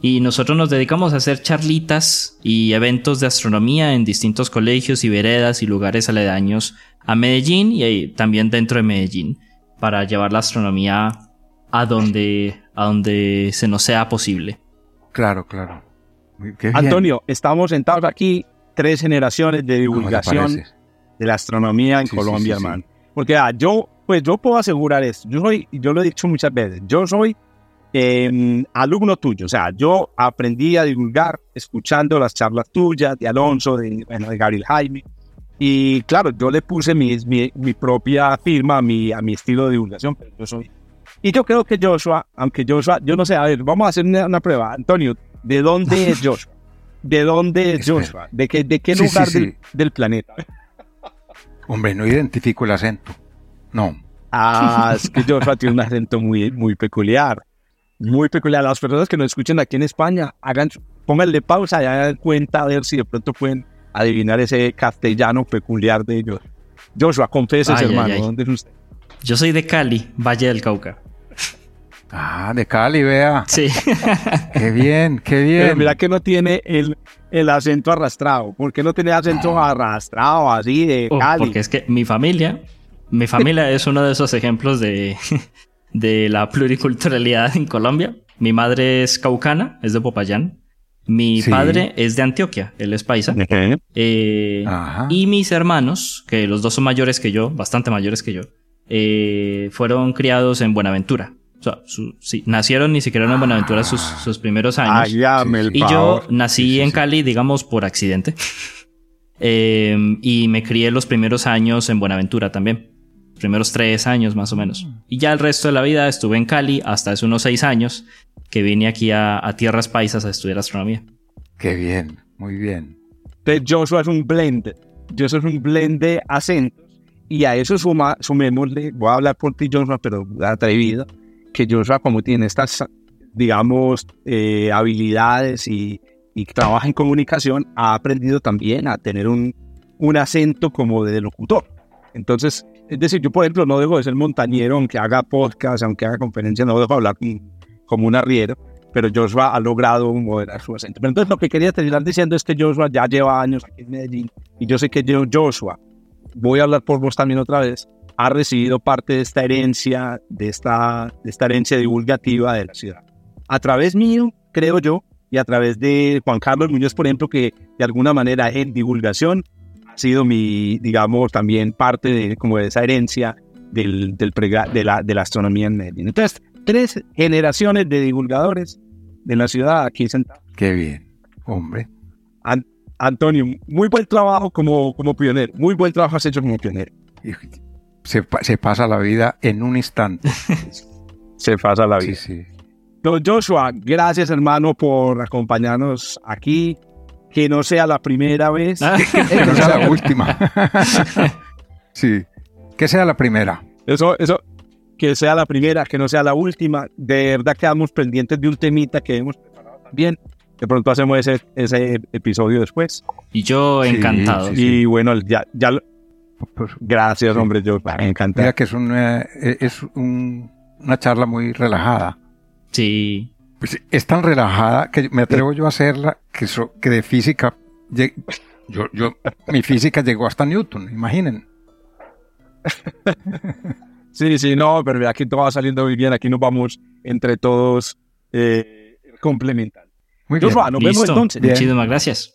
Y nosotros nos dedicamos a hacer charlitas y eventos de astronomía en distintos colegios y veredas y lugares aledaños a Medellín y también dentro de Medellín para llevar la astronomía a donde, a donde se nos sea posible. Claro, claro. Antonio, estamos sentados aquí tres generaciones de divulgación de la astronomía en Colombia, hermano. Porque ah, yo, pues yo puedo asegurar esto. Yo soy, yo lo he dicho muchas veces, yo soy em, alumno tuyo. O sea, yo aprendí a divulgar escuchando las charlas tuyas de Alonso, de, bueno, de Gabriel Jaime. Y claro, yo le puse mi, mi, propia firma a mi, a mi estilo de divulgación, pero yo soy. Y yo creo que Joshua, aunque Joshua, yo no sé, a ver, vamos a hacer una, prueba. Antonio, ¿de dónde es Joshua? ¿De dónde es Joshua? ¿De qué, de qué lugar del planeta? Hombre, no identifico el acento. No. Ah, es que Joshua tiene un acento muy, muy peculiar. Muy peculiar. Las personas que nos escuchan aquí en España, hagan, pónganle pausa y hagan cuenta a ver si de pronto pueden adivinar ese castellano peculiar de ellos. Joshua, confeses, hermano, ¿dónde es usted? Yo soy de Cali, Valle del Cauca. Ah, de Cali, vea. Sí. qué bien, qué bien. Pero mira que no tiene el, el acento arrastrado. ¿Por qué no tiene acento arrastrado así de Cali? porque es que mi familia, mi familia es uno de esos ejemplos de, de la pluriculturalidad en Colombia. Mi madre es caucana, es de Popayán. Mi padre es de Antioquia, él es paisa. Eh, y mis hermanos, que los dos son mayores que yo, bastante mayores que yo, eh, fueron criados en Buenaventura. O sea, sí, nacieron ni siquiera en Buenaventura sus, ah. sus primeros años. y yo nací en Cali, digamos, por accidente. Em, y me crié los primeros años en Buenaventura también. Los primeros tres años más o menos. Y ya el resto de la vida estuve en Cali hasta hace unos seis años que vine aquí a, Tierras Paisas a estudiar astronomía. Qué bien, muy bien. Entonces Joshua es un blend. Joshua es un blend de acentos. Y a eso suma, sumémosle, voy a hablar por ti Joshua, pero atrevido que Joshua como tiene estas, digamos, eh, habilidades y, y, trabaja en comunicación, ha aprendido también a tener un, un acento como de locutor. Entonces, es decir, yo por ejemplo no dejo de ser montañero, aunque haga podcast, aunque haga conferencias, no dejo de hablar como un arriero, pero Joshua ha logrado moderar su acento. Pero entonces lo que quería terminar diciendo es que Joshua ya lleva años aquí en Medellín y yo sé que yo, Joshua, voy a hablar por vos también otra vez, ha recibido parte de esta herencia, de esta, de esta herencia divulgativa de la ciudad. A través mío, creo yo, y a través de Juan Carlos Muñoz, por ejemplo, que de alguna manera en divulgación ha sido mi, digamos, también parte de, como de esa herencia del, del de, la, de la astronomía en Medellín. Entonces, tres generaciones de divulgadores de la ciudad aquí sentados. Qué bien, hombre. Antonio, muy buen trabajo como, como pionero, muy buen trabajo has hecho como pionero se, pasa la vida en un instante. se pasa la vida. Sí, sí. Don Joshua, gracias hermano por acompañarnos aquí. Que no sea la primera vez. que no sea la última. sí, que sea la primera. Eso, eso, que sea la primera, que no sea la última. De verdad quedamos pendientes de un temita que hemos preparado también. De pronto hacemos ese, ese episodio después. Y yo encantado. Y bueno, ya, ya, Gracias, hombre, yo me encanta. Mira que es, eh, es una charla muy relajada. Sí. Pues es tan relajada que me atrevo yo a hacerla que, que de física, yo, yo, mi física llegó hasta Newton, imaginen. Sí, sí, no, pero aquí todo va saliendo muy bien, aquí nos vamos entre todos eh, complementando. Muy bien. nos vemos entonces. Muchísimas gracias.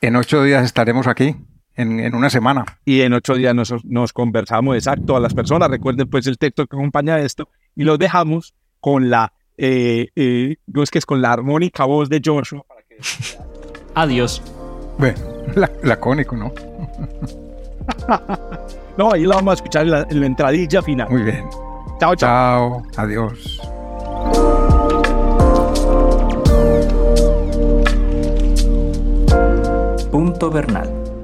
en ocho días estaremos aquí en, una semana. Y en ocho días nos, nos conversamos exacto a las personas. Recuerden pues el texto que acompaña esto y lo dejamos con la, eh, eh, es que es con la armónica voz de Joshua. Adiós. Bueno, la, lacónico, ¿no? no, ahí lo vamos a escuchar en la, en la entradilla final. Muy bien. Chao, chao. Chao. Adiós. Punto Bernal